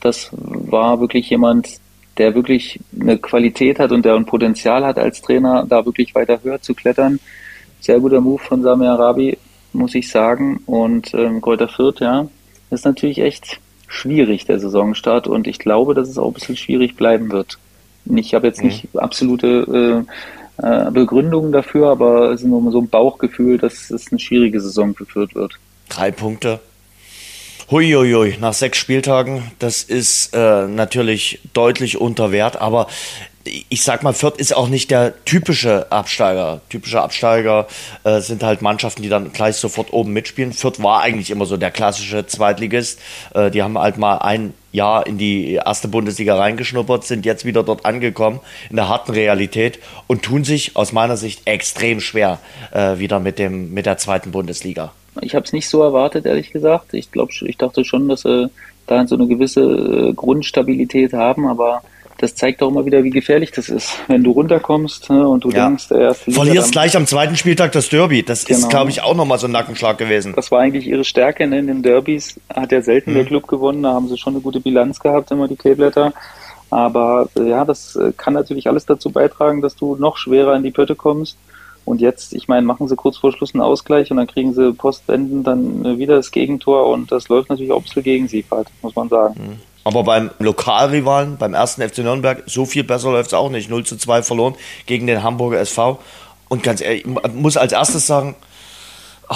Das war wirklich jemand, der wirklich eine Qualität hat und der ein Potenzial hat als Trainer, da wirklich weiter höher zu klettern. Sehr guter Move von Sami Arabi, muss ich sagen. Und ähm, Kräuter Fürth, ja, ist natürlich echt schwierig, der Saisonstart. Und ich glaube, dass es auch ein bisschen schwierig bleiben wird. Ich habe jetzt mhm. nicht absolute äh, äh, Begründungen dafür, aber es ist nur so ein Bauchgefühl, dass es eine schwierige Saison geführt wird. Drei Punkte. Huiuiui, nach sechs Spieltagen, das ist äh, natürlich deutlich unter Wert, aber ich sag mal, Fürth ist auch nicht der typische Absteiger. Typische Absteiger äh, sind halt Mannschaften, die dann gleich sofort oben mitspielen. Fürth war eigentlich immer so der klassische Zweitligist. Äh, die haben halt mal ein Jahr in die erste Bundesliga reingeschnuppert, sind jetzt wieder dort angekommen in der harten Realität und tun sich aus meiner Sicht extrem schwer äh, wieder mit dem mit der zweiten Bundesliga. Ich habe es nicht so erwartet, ehrlich gesagt. Ich glaube, ich dachte schon, dass sie da so eine gewisse äh, Grundstabilität haben, aber das zeigt auch immer wieder, wie gefährlich das ist, wenn du runterkommst ne, und du ja. denkst, der erste Verlierst gleich am zweiten Spieltag das Derby. Das genau. ist, glaube ich, auch nochmal so ein Nackenschlag gewesen. Das war eigentlich ihre Stärke in den Derbys. Hat ja selten mhm. der Club gewonnen, da haben sie schon eine gute Bilanz gehabt, immer die Kleeblätter. Aber äh, ja, das äh, kann natürlich alles dazu beitragen, dass du noch schwerer in die Pötte kommst. Und jetzt, ich meine, machen sie kurz vor Schluss einen Ausgleich und dann kriegen sie postwenden dann äh, wieder das Gegentor und das läuft natürlich auch ein bisschen gegen sie, muss man sagen. Mhm. Aber beim Lokalrivalen, beim ersten FC Nürnberg, so viel besser läuft es auch nicht. 0 zu 2 verloren gegen den Hamburger SV. Und ganz ehrlich, ich muss als erstes sagen, oh,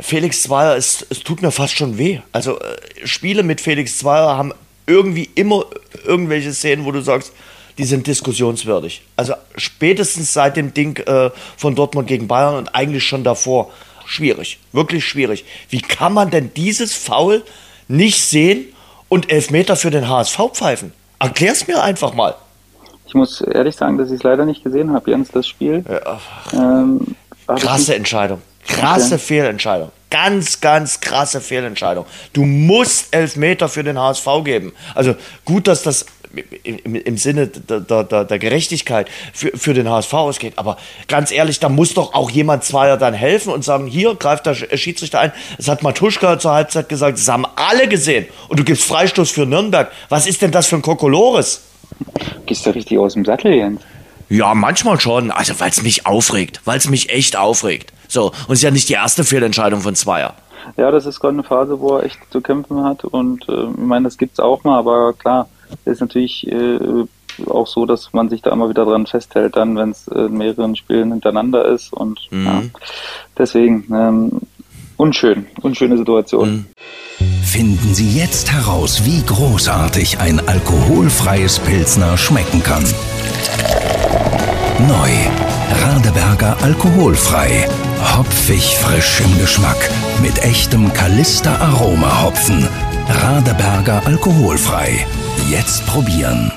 Felix Zweier, es, es tut mir fast schon weh. Also äh, Spiele mit Felix Zweier haben irgendwie immer irgendwelche Szenen, wo du sagst, die sind diskussionswürdig. Also spätestens seit dem Ding äh, von Dortmund gegen Bayern und eigentlich schon davor. Schwierig, wirklich schwierig. Wie kann man denn dieses Foul nicht sehen und Elfmeter für den HSV pfeifen? Erklär's mir einfach mal. Ich muss ehrlich sagen, dass ich es leider nicht gesehen habe, Jens, das Spiel. Ja. Ähm, krasse Entscheidung. Krasse okay. Fehlentscheidung. Ganz, ganz krasse Fehlentscheidung. Du musst Elfmeter für den HSV geben. Also gut, dass das im, im Sinne der, der, der Gerechtigkeit für, für den HSV ausgeht. Aber ganz ehrlich, da muss doch auch jemand Zweier dann helfen und sagen, hier greift der Schiedsrichter ein. Das hat Matuschka zur Halbzeit gesagt, das haben alle gesehen. Und du gibst Freistoß für Nürnberg. Was ist denn das für ein Kokolores? Gehst du richtig aus dem Sattel, Jens? Ja, manchmal schon. Also, weil es mich aufregt. Weil es mich echt aufregt. So, und es ist ja nicht die erste Fehlentscheidung von Zweier. Ja, das ist gerade eine Phase, wo er echt zu kämpfen hat. Und äh, ich meine, das gibt es auch mal, aber klar, ist natürlich äh, auch so, dass man sich da immer wieder dran festhält, dann, wenn es in mehreren Spielen hintereinander ist. Und mhm. ja, deswegen ähm, unschön, unschöne Situation. Mhm. Finden Sie jetzt heraus, wie großartig ein alkoholfreies Pilzner schmecken kann. Neu. Radeberger alkoholfrei. Hopfig frisch im Geschmack. Mit echtem Kalister Aroma Hopfen. Radeberger alkoholfrei. Jetzt probieren.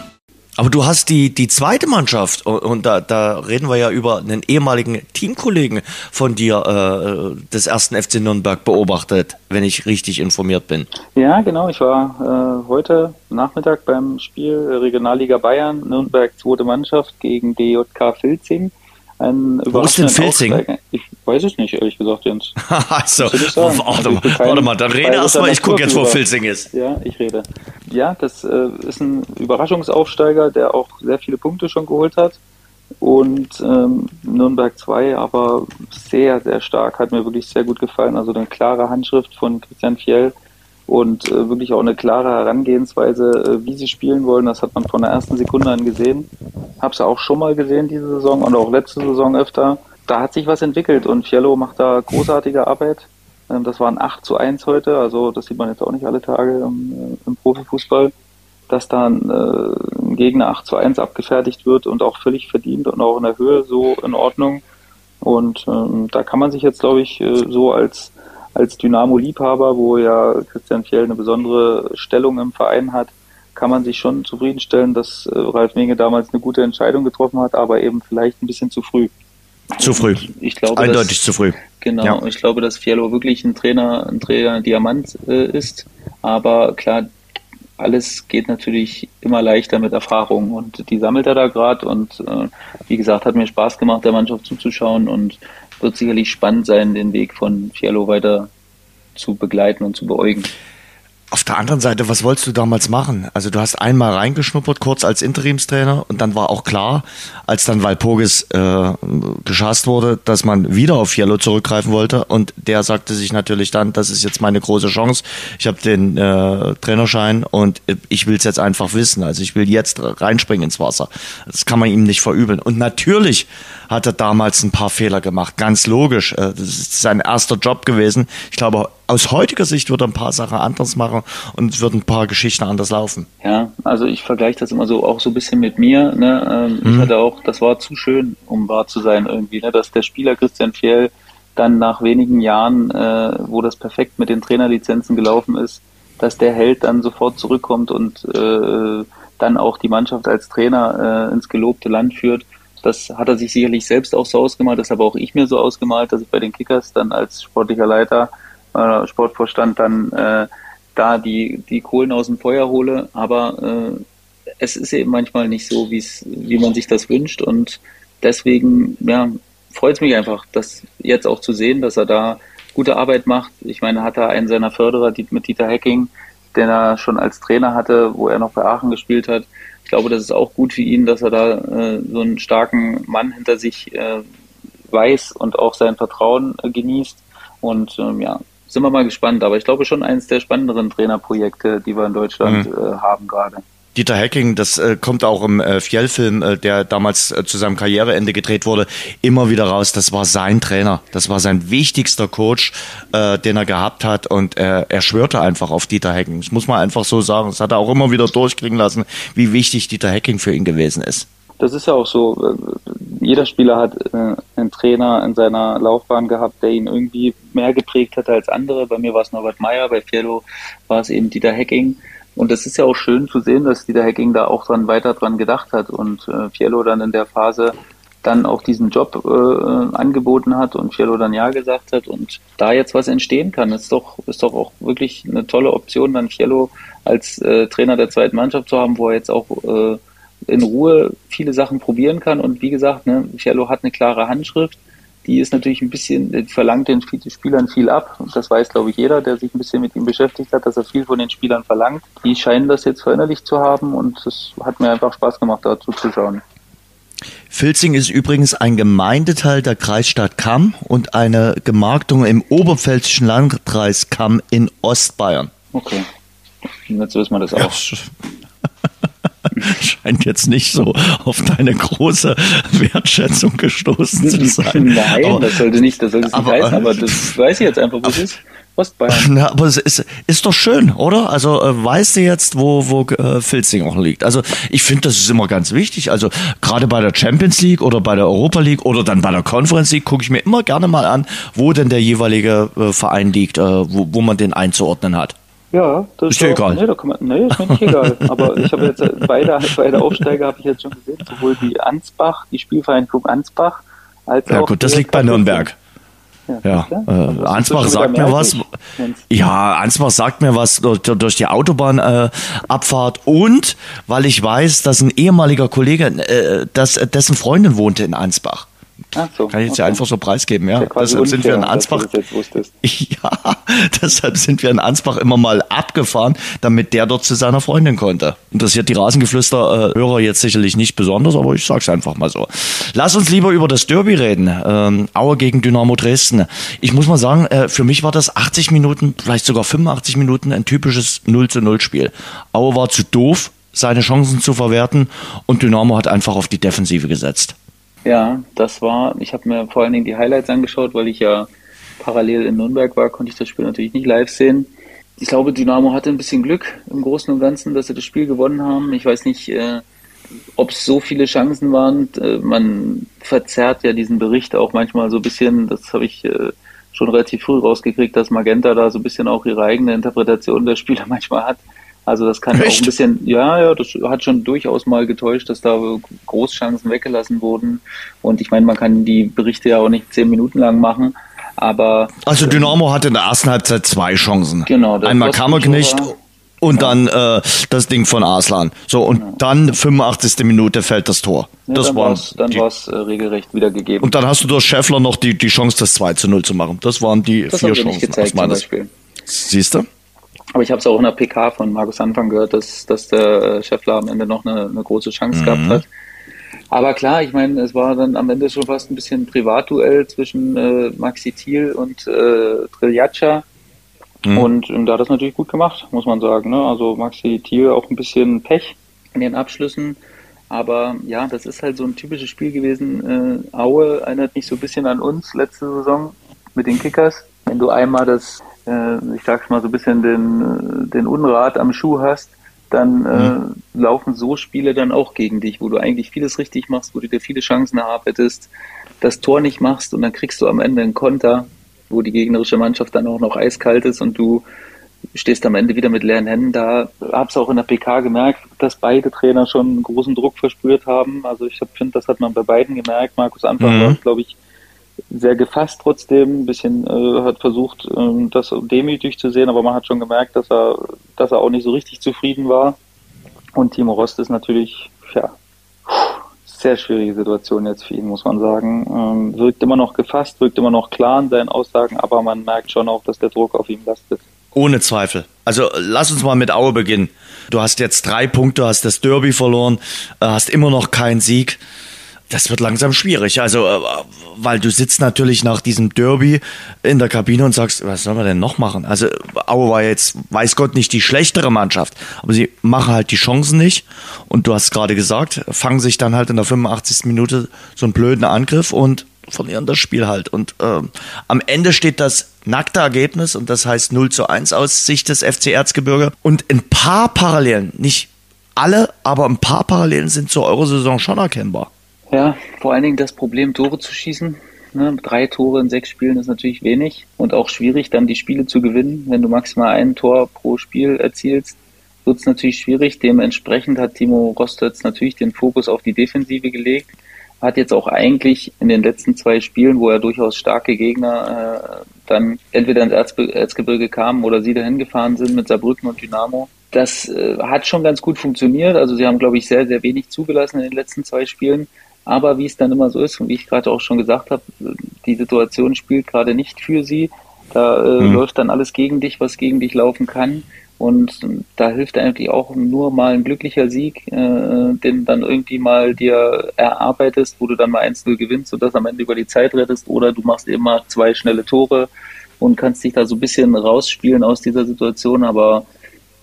Aber du hast die, die zweite Mannschaft und, da, da reden wir ja über einen ehemaligen Teamkollegen von dir äh, des ersten FC Nürnberg beobachtet, wenn ich richtig informiert bin. Ja, genau. Ich war äh, heute Nachmittag beim Spiel Regionalliga Bayern, Nürnberg zweite Mannschaft gegen DJK Filzing. Ein Wo ist denn Filzing? Ich weiß es nicht, ehrlich gesagt, Jens. also, warte, also mal, warte mal, dann rede erstmal, ich gucke jetzt, wo Filzing ist. Ja, ich rede. Ja, das äh, ist ein Überraschungsaufsteiger, der auch sehr viele Punkte schon geholt hat. Und ähm, Nürnberg 2 aber sehr, sehr stark, hat mir wirklich sehr gut gefallen. Also eine klare Handschrift von Christian Fjell und äh, wirklich auch eine klare Herangehensweise, äh, wie sie spielen wollen. Das hat man von der ersten Sekunde an gesehen. Hab's ja auch schon mal gesehen diese Saison und auch letzte Saison öfter. Da hat sich was entwickelt und Fiello macht da großartige Arbeit. Ähm, das waren 8 zu 1 heute, also das sieht man jetzt auch nicht alle Tage im, äh, im Profifußball, dass da ein, äh, ein Gegner 8 zu 1 abgefertigt wird und auch völlig verdient und auch in der Höhe so in Ordnung. Und ähm, da kann man sich jetzt, glaube ich, äh, so als als Dynamo-Liebhaber, wo ja Christian Fjell eine besondere Stellung im Verein hat, kann man sich schon zufriedenstellen, dass äh, Ralf Menge damals eine gute Entscheidung getroffen hat, aber eben vielleicht ein bisschen zu früh. Zu früh. Ich, ich glaube, Eindeutig dass, zu früh. Genau. Ja. Ich glaube, dass Fiello wirklich ein Trainer, ein Trainer Diamant äh, ist. Aber klar, alles geht natürlich immer leichter mit Erfahrung und die sammelt er da gerade und äh, wie gesagt, hat mir Spaß gemacht, der Mannschaft zuzuschauen und wird sicherlich spannend sein, den Weg von Fialo weiter zu begleiten und zu beäugen. Auf der anderen Seite, was wolltest du damals machen? Also du hast einmal reingeschnuppert, kurz als Interimstrainer und dann war auch klar, als dann Walpurgis äh, geschasst wurde, dass man wieder auf Yellow zurückgreifen wollte und der sagte sich natürlich dann, das ist jetzt meine große Chance, ich habe den äh, Trainerschein und ich will es jetzt einfach wissen, also ich will jetzt reinspringen ins Wasser. Das kann man ihm nicht verübeln. Und natürlich hat er damals ein paar Fehler gemacht, ganz logisch. Äh, das ist sein erster Job gewesen. Ich glaube, aus heutiger Sicht würde er ein paar Sachen anders machen und es würden ein paar Geschichten anders laufen. Ja, also ich vergleiche das immer so auch so ein bisschen mit mir. Ne? Ähm, mhm. Ich hatte auch, das war zu schön, um wahr zu sein irgendwie, ne? dass der Spieler Christian Fjell dann nach wenigen Jahren, äh, wo das perfekt mit den Trainerlizenzen gelaufen ist, dass der Held dann sofort zurückkommt und äh, dann auch die Mannschaft als Trainer äh, ins gelobte Land führt. Das hat er sich sicherlich selbst auch so ausgemalt, das habe auch ich mir so ausgemalt, dass ich bei den Kickers dann als sportlicher Leiter, äh, Sportvorstand dann äh, da die, die Kohlen aus dem Feuer hole. Aber äh, es ist eben manchmal nicht so, wie's, wie man sich das wünscht. Und deswegen ja, freut es mich einfach, das jetzt auch zu sehen, dass er da gute Arbeit macht. Ich meine, hat er einen seiner Förderer mit Dieter Hacking, den er schon als Trainer hatte, wo er noch bei Aachen gespielt hat. Ich glaube, das ist auch gut für ihn, dass er da äh, so einen starken Mann hinter sich äh, weiß und auch sein Vertrauen äh, genießt. Und ähm, ja, sind wir mal gespannt. Aber ich glaube schon eines der spannenderen Trainerprojekte, die wir in Deutschland mhm. äh, haben gerade. Dieter Hacking, das äh, kommt auch im äh, Fjell-Film, äh, der damals äh, zu seinem Karriereende gedreht wurde, immer wieder raus. Das war sein Trainer. Das war sein wichtigster Coach, äh, den er gehabt hat. Und er, er schwörte einfach auf Dieter Hacking. Das muss man einfach so sagen. Das hat er auch immer wieder durchkriegen lassen, wie wichtig Dieter Hacking für ihn gewesen ist. Das ist ja auch so. Äh, jeder Spieler hat äh, einen Trainer in seiner Laufbahn gehabt, der ihn irgendwie mehr geprägt hat als andere. Bei mir war es Norbert Meyer, bei Fiello war es eben Dieter Hacking. Und es ist ja auch schön zu sehen, dass Dieter Hacking da auch dran weiter dran gedacht hat und äh, Fiello dann in der Phase dann auch diesen Job äh, angeboten hat und Fiello dann ja gesagt hat und da jetzt was entstehen kann, ist doch ist doch auch wirklich eine tolle Option, dann Fiello als äh, Trainer der zweiten Mannschaft zu haben, wo er jetzt auch äh, in Ruhe viele Sachen probieren kann und wie gesagt, ne, Fiello hat eine klare Handschrift die ist natürlich ein bisschen, verlangt den Spielern viel ab. Und das weiß, glaube ich, jeder, der sich ein bisschen mit ihm beschäftigt hat, dass er viel von den Spielern verlangt. Die scheinen das jetzt verinnerlicht zu haben und es hat mir einfach Spaß gemacht, dazu zu schauen. Filzing ist übrigens ein Gemeindeteil der Kreisstadt Kamm und eine Gemarktung im oberpfälzischen Landkreis Kamm in Ostbayern. Okay. Jetzt wissen wir das auch. Ja, scheint jetzt nicht so auf deine große Wertschätzung gestoßen zu sein. Nein, aber, das sollte nicht, das sollte es nicht aber, heißen, aber das weiß ich jetzt einfach, wo es ist. Ostbayern. Na, aber es ist, ist doch schön, oder? Also äh, weißt du jetzt, wo, wo äh, Filzing auch liegt? Also ich finde, das ist immer ganz wichtig. Also gerade bei der Champions League oder bei der Europa League oder dann bei der Conference League gucke ich mir immer gerne mal an, wo denn der jeweilige äh, Verein liegt, äh, wo, wo man den einzuordnen hat. Ja, das ist, ist dir egal. Nee, da man, nee, ist mir nicht egal. Aber ich habe jetzt beide, beide Aufsteiger habe ich jetzt schon gesehen, sowohl die Ansbach, die Spielvereinigung Ansbach, als ja, auch. Ja gut, das liegt bei Nürnberg. Ja, ja. Äh, Ansbach sagt mir was. Ja, Ansbach sagt mir was durch, durch die Autobahnabfahrt äh, und weil ich weiß, dass ein ehemaliger Kollege, äh, dass, dessen Freundin wohnte in Ansbach. So, Kann ich jetzt okay. ja einfach so preisgeben, ja. Deshalb sind wir in Ansbach. Ja, deshalb sind wir in Ansbach immer mal abgefahren, damit der dort zu seiner Freundin konnte. Interessiert die Rasengeflüster-Hörer jetzt sicherlich nicht besonders, aber ich sag's einfach mal so. Lass uns lieber über das Derby reden. Ähm, Aue gegen Dynamo Dresden. Ich muss mal sagen, äh, für mich war das 80 Minuten, vielleicht sogar 85 Minuten ein typisches 0 zu 0 Spiel. Aue war zu doof, seine Chancen zu verwerten und Dynamo hat einfach auf die Defensive gesetzt. Ja, das war, ich habe mir vor allen Dingen die Highlights angeschaut, weil ich ja parallel in Nürnberg war, konnte ich das Spiel natürlich nicht live sehen. Ich glaube, Dynamo hatte ein bisschen Glück im Großen und Ganzen, dass sie das Spiel gewonnen haben. Ich weiß nicht, äh, ob es so viele Chancen waren. Äh, man verzerrt ja diesen Bericht auch manchmal so ein bisschen, das habe ich äh, schon relativ früh rausgekriegt, dass Magenta da so ein bisschen auch ihre eigene Interpretation der Spieler manchmal hat. Also das kann Echt? auch ein bisschen, ja, ja, das hat schon durchaus mal getäuscht, dass da Großchancen weggelassen wurden. Und ich meine, man kann die Berichte ja auch nicht zehn Minuten lang machen. Aber also Dynamo hatte in der ersten Halbzeit zwei Chancen. Genau. Einmal Kammerknecht und ja. dann äh, das Ding von Arslan. So und ja. dann 85. Minute fällt das Tor. Ja, das dann war dann war es äh, regelrecht wiedergegeben. Und dann hast du durch Schäffler noch die die Chance das 2 zu 0 zu machen. Das waren die das vier Chancen gezeigt, aus meines. Siehst du? Aber ich habe es auch in der PK von Markus Anfang gehört, dass, dass der Scheffler am Ende noch eine, eine große Chance mhm. gehabt hat. Aber klar, ich meine, es war dann am Ende schon fast ein bisschen Privatduell zwischen äh, Maxi Thiel und äh, Triljaccia. Mhm. Und, und da hat das natürlich gut gemacht, muss man sagen. Ne? Also Maxi Thiel auch ein bisschen Pech in den Abschlüssen. Aber ja, das ist halt so ein typisches Spiel gewesen. Äh, Aue erinnert mich so ein bisschen an uns letzte Saison mit den Kickers. Wenn du einmal das äh, ich sag's mal so ein bisschen den, den Unrat am Schuh hast, dann äh, mhm. laufen so Spiele dann auch gegen dich, wo du eigentlich vieles richtig machst, wo du dir viele Chancen erarbeitest, das Tor nicht machst und dann kriegst du am Ende einen Konter, wo die gegnerische Mannschaft dann auch noch eiskalt ist und du stehst am Ende wieder mit leeren Händen da. Hab's auch in der PK gemerkt, dass beide Trainer schon einen großen Druck verspürt haben. Also ich finde, das hat man bei beiden gemerkt. Markus Anfang mhm. war, glaube ich, sehr gefasst trotzdem, ein bisschen äh, hat versucht, äh, das demütig zu sehen, aber man hat schon gemerkt, dass er, dass er auch nicht so richtig zufrieden war. Und Timo Rost ist natürlich, ja, sehr schwierige Situation jetzt für ihn, muss man sagen. Ähm, wirkt immer noch gefasst, wirkt immer noch klar in seinen Aussagen, aber man merkt schon auch, dass der Druck auf ihm lastet. Ohne Zweifel. Also lass uns mal mit Aue beginnen. Du hast jetzt drei Punkte, hast das Derby verloren, äh, hast immer noch keinen Sieg das wird langsam schwierig. Also, äh, weil du sitzt natürlich nach diesem Derby in der Kabine und sagst, was sollen wir denn noch machen? Also, Aue war jetzt, weiß Gott, nicht die schlechtere Mannschaft, aber sie machen halt die Chancen nicht. Und du hast gerade gesagt, fangen sich dann halt in der 85. Minute so einen blöden Angriff und verlieren das Spiel halt. Und äh, am Ende steht das nackte Ergebnis und das heißt 0 zu 1 aus Sicht des FC Erzgebirge. Und ein paar Parallelen, nicht alle, aber ein paar Parallelen sind zur Eurosaison schon erkennbar. Ja, vor allen Dingen das Problem, Tore zu schießen. Ne, drei Tore in sechs Spielen ist natürlich wenig und auch schwierig, dann die Spiele zu gewinnen. Wenn du maximal ein Tor pro Spiel erzielst, wird es natürlich schwierig. Dementsprechend hat Timo Rostitz natürlich den Fokus auf die Defensive gelegt. Hat jetzt auch eigentlich in den letzten zwei Spielen, wo er durchaus starke Gegner äh, dann entweder ins Erzgebirge kamen oder sie dahin gefahren sind mit Saarbrücken und Dynamo. Das äh, hat schon ganz gut funktioniert. Also sie haben, glaube ich, sehr, sehr wenig zugelassen in den letzten zwei Spielen. Aber wie es dann immer so ist und wie ich gerade auch schon gesagt habe, die Situation spielt gerade nicht für sie. Da äh, mhm. läuft dann alles gegen dich, was gegen dich laufen kann. Und da hilft eigentlich auch nur mal ein glücklicher Sieg, äh, den dann irgendwie mal dir erarbeitest, wo du dann mal 1-0 gewinnst und das am Ende über die Zeit rettest. Oder du machst immer zwei schnelle Tore und kannst dich da so ein bisschen rausspielen aus dieser Situation. Aber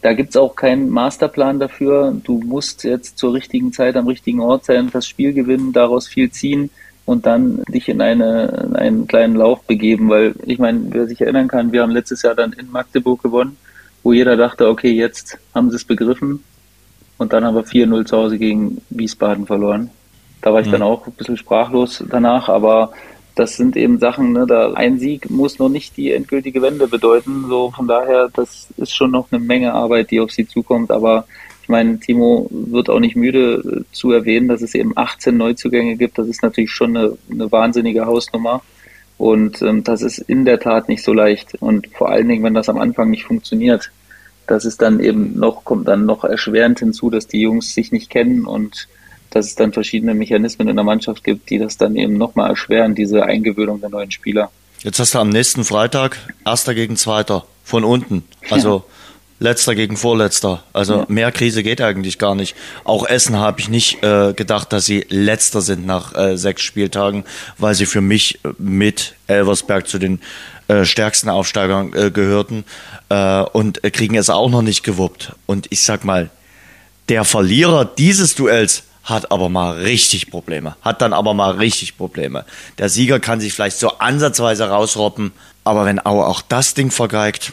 da gibt's auch keinen Masterplan dafür. Du musst jetzt zur richtigen Zeit am richtigen Ort sein, das Spiel gewinnen, daraus viel ziehen und dann dich in, eine, in einen kleinen Lauf begeben. Weil ich meine, wer sich erinnern kann, wir haben letztes Jahr dann in Magdeburg gewonnen, wo jeder dachte, okay, jetzt haben sie es begriffen. Und dann haben wir 4-0 zu Hause gegen Wiesbaden verloren. Da war ich mhm. dann auch ein bisschen sprachlos danach, aber das sind eben Sachen, ne, da ein Sieg muss noch nicht die endgültige Wende bedeuten. So von daher, das ist schon noch eine Menge Arbeit, die auf sie zukommt. Aber ich meine, Timo wird auch nicht müde äh, zu erwähnen, dass es eben 18 Neuzugänge gibt. Das ist natürlich schon eine, eine wahnsinnige Hausnummer. Und ähm, das ist in der Tat nicht so leicht. Und vor allen Dingen, wenn das am Anfang nicht funktioniert, das ist dann eben noch, kommt dann noch erschwerend hinzu, dass die Jungs sich nicht kennen und dass es dann verschiedene Mechanismen in der Mannschaft gibt, die das dann eben nochmal erschweren, diese Eingewöhnung der neuen Spieler. Jetzt hast du am nächsten Freitag Erster gegen Zweiter von unten. Also ja. Letzter gegen Vorletzter. Also ja. mehr Krise geht eigentlich gar nicht. Auch Essen habe ich nicht äh, gedacht, dass sie Letzter sind nach äh, sechs Spieltagen, weil sie für mich mit Elversberg zu den äh, stärksten Aufsteigern äh, gehörten äh, und kriegen es auch noch nicht gewuppt. Und ich sag mal, der Verlierer dieses Duells hat aber mal richtig Probleme. Hat dann aber mal richtig Probleme. Der Sieger kann sich vielleicht so ansatzweise rausroppen, aber wenn Aue auch das Ding vergeigt,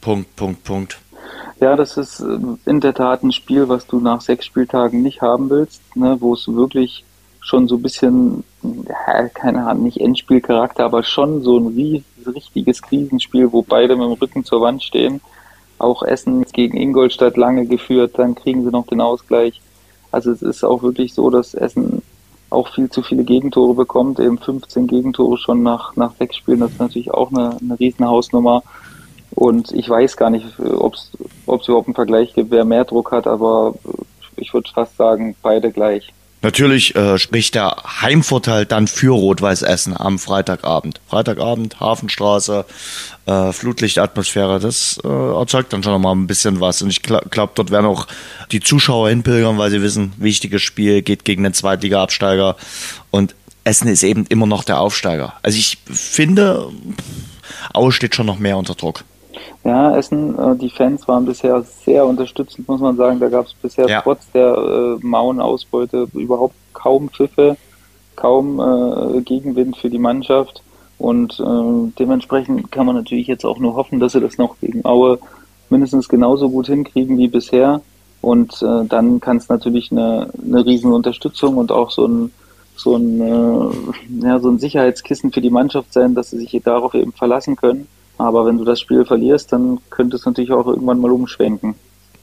Punkt, Punkt, Punkt. Ja, das ist ähm, in der Tat ein Spiel, was du nach sechs Spieltagen nicht haben willst, ne, wo es wirklich schon so ein bisschen, ja, keine Ahnung, nicht Endspielcharakter, aber schon so ein richtiges Krisenspiel, wo beide mit dem Rücken zur Wand stehen. Auch Essen gegen Ingolstadt lange geführt, dann kriegen sie noch den Ausgleich. Also es ist auch wirklich so, dass Essen auch viel zu viele Gegentore bekommt, eben 15 Gegentore schon nach, nach sechs Spielen, das ist natürlich auch eine, eine riesen Hausnummer. Und ich weiß gar nicht, ob es überhaupt einen Vergleich gibt, wer mehr Druck hat, aber ich würde fast sagen, beide gleich. Natürlich äh, spricht der Heimvorteil dann für Rot-Weiß Essen am Freitagabend. Freitagabend, Hafenstraße, äh, Flutlichtatmosphäre, das äh, erzeugt dann schon nochmal ein bisschen was. Und ich glaube, dort werden auch die Zuschauer hinpilgern, weil sie wissen, wichtiges Spiel geht gegen den Zweitliga-Absteiger. Und Essen ist eben immer noch der Aufsteiger. Also ich finde, Aue steht schon noch mehr unter Druck. Ja, Essen, äh, die Fans waren bisher sehr unterstützend, muss man sagen. Da gab es bisher ja. trotz der äh, Mauenausbeute überhaupt kaum Pfiffe, kaum äh, Gegenwind für die Mannschaft. Und äh, dementsprechend kann man natürlich jetzt auch nur hoffen, dass sie das noch gegen Aue mindestens genauso gut hinkriegen wie bisher. Und äh, dann kann es natürlich eine, eine riesen Unterstützung und auch so ein, so, ein, äh, ja, so ein Sicherheitskissen für die Mannschaft sein, dass sie sich darauf eben verlassen können. Aber wenn du das Spiel verlierst, dann könnte es natürlich auch irgendwann mal umschwenken.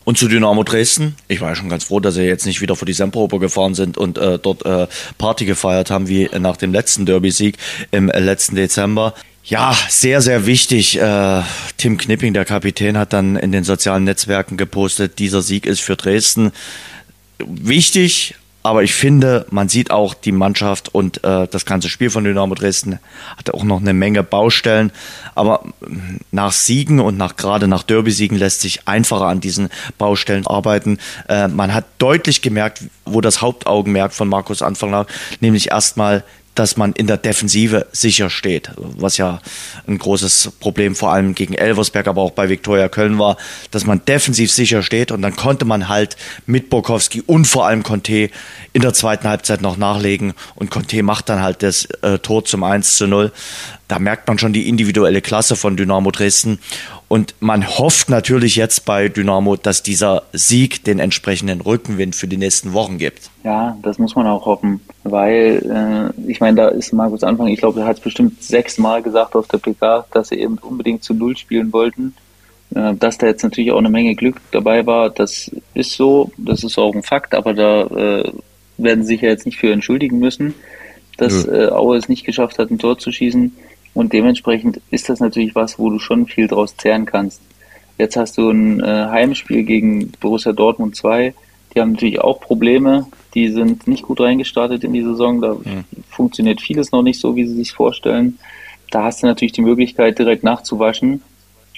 Und zu Dynamo Dresden, ich war ja schon ganz froh, dass sie jetzt nicht wieder vor die Semperoper gefahren sind und äh, dort äh, Party gefeiert haben, wie nach dem letzten Derby-Sieg im letzten Dezember. Ja, sehr, sehr wichtig. Äh, Tim Knipping, der Kapitän, hat dann in den sozialen Netzwerken gepostet, dieser Sieg ist für Dresden wichtig, aber ich finde, man sieht auch die Mannschaft und äh, das ganze Spiel von Dynamo Dresden hat auch noch eine Menge Baustellen. Aber nach Siegen und nach gerade nach Derby-Siegen lässt sich einfacher an diesen Baustellen arbeiten. Äh, man hat deutlich gemerkt, wo das Hauptaugenmerk von Markus Anfang lag, nämlich erstmal dass man in der Defensive sicher steht, was ja ein großes Problem vor allem gegen Elversberg, aber auch bei Viktoria Köln war, dass man defensiv sicher steht und dann konnte man halt mit Borkowski und vor allem Conte in der zweiten Halbzeit noch nachlegen und Conte macht dann halt das äh, Tor zum 1 zu 0. Da merkt man schon die individuelle Klasse von Dynamo Dresden und man hofft natürlich jetzt bei Dynamo, dass dieser Sieg den entsprechenden Rückenwind für die nächsten Wochen gibt. Ja, das muss man auch hoffen, weil äh, ich meine, da ist Markus Anfang, ich glaube, er hat es bestimmt sechsmal gesagt auf der PK, dass sie eben unbedingt zu Null spielen wollten. Äh, dass da jetzt natürlich auch eine Menge Glück dabei war, das ist so, das ist auch ein Fakt, aber da äh, werden sie sich ja jetzt nicht für entschuldigen müssen, dass äh, Aue es nicht geschafft hat, ein Tor zu schießen. Und dementsprechend ist das natürlich was, wo du schon viel draus zehren kannst. Jetzt hast du ein äh, Heimspiel gegen Borussia Dortmund 2. Die haben natürlich auch Probleme. Die sind nicht gut reingestartet in die Saison. Da mhm. funktioniert vieles noch nicht so, wie sie sich vorstellen. Da hast du natürlich die Möglichkeit, direkt nachzuwaschen.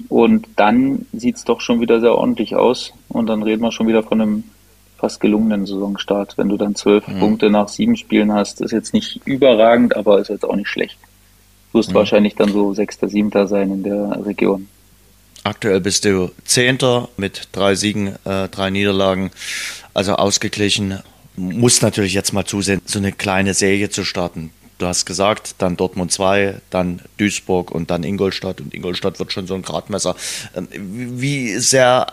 Und dann sieht es doch schon wieder sehr ordentlich aus. Und dann reden wir schon wieder von einem fast gelungenen Saisonstart. Wenn du dann zwölf mhm. Punkte nach sieben Spielen hast, ist jetzt nicht überragend, aber ist jetzt auch nicht schlecht wirst mhm. wahrscheinlich dann so Sechster, Siebter sein in der Region. Aktuell bist du Zehnter mit drei Siegen, äh, drei Niederlagen, also ausgeglichen. Muss natürlich jetzt mal zusehen, so eine kleine Serie zu starten. Du hast gesagt, dann Dortmund 2, dann Duisburg und dann Ingolstadt. Und Ingolstadt wird schon so ein Gradmesser. Ähm, wie sehr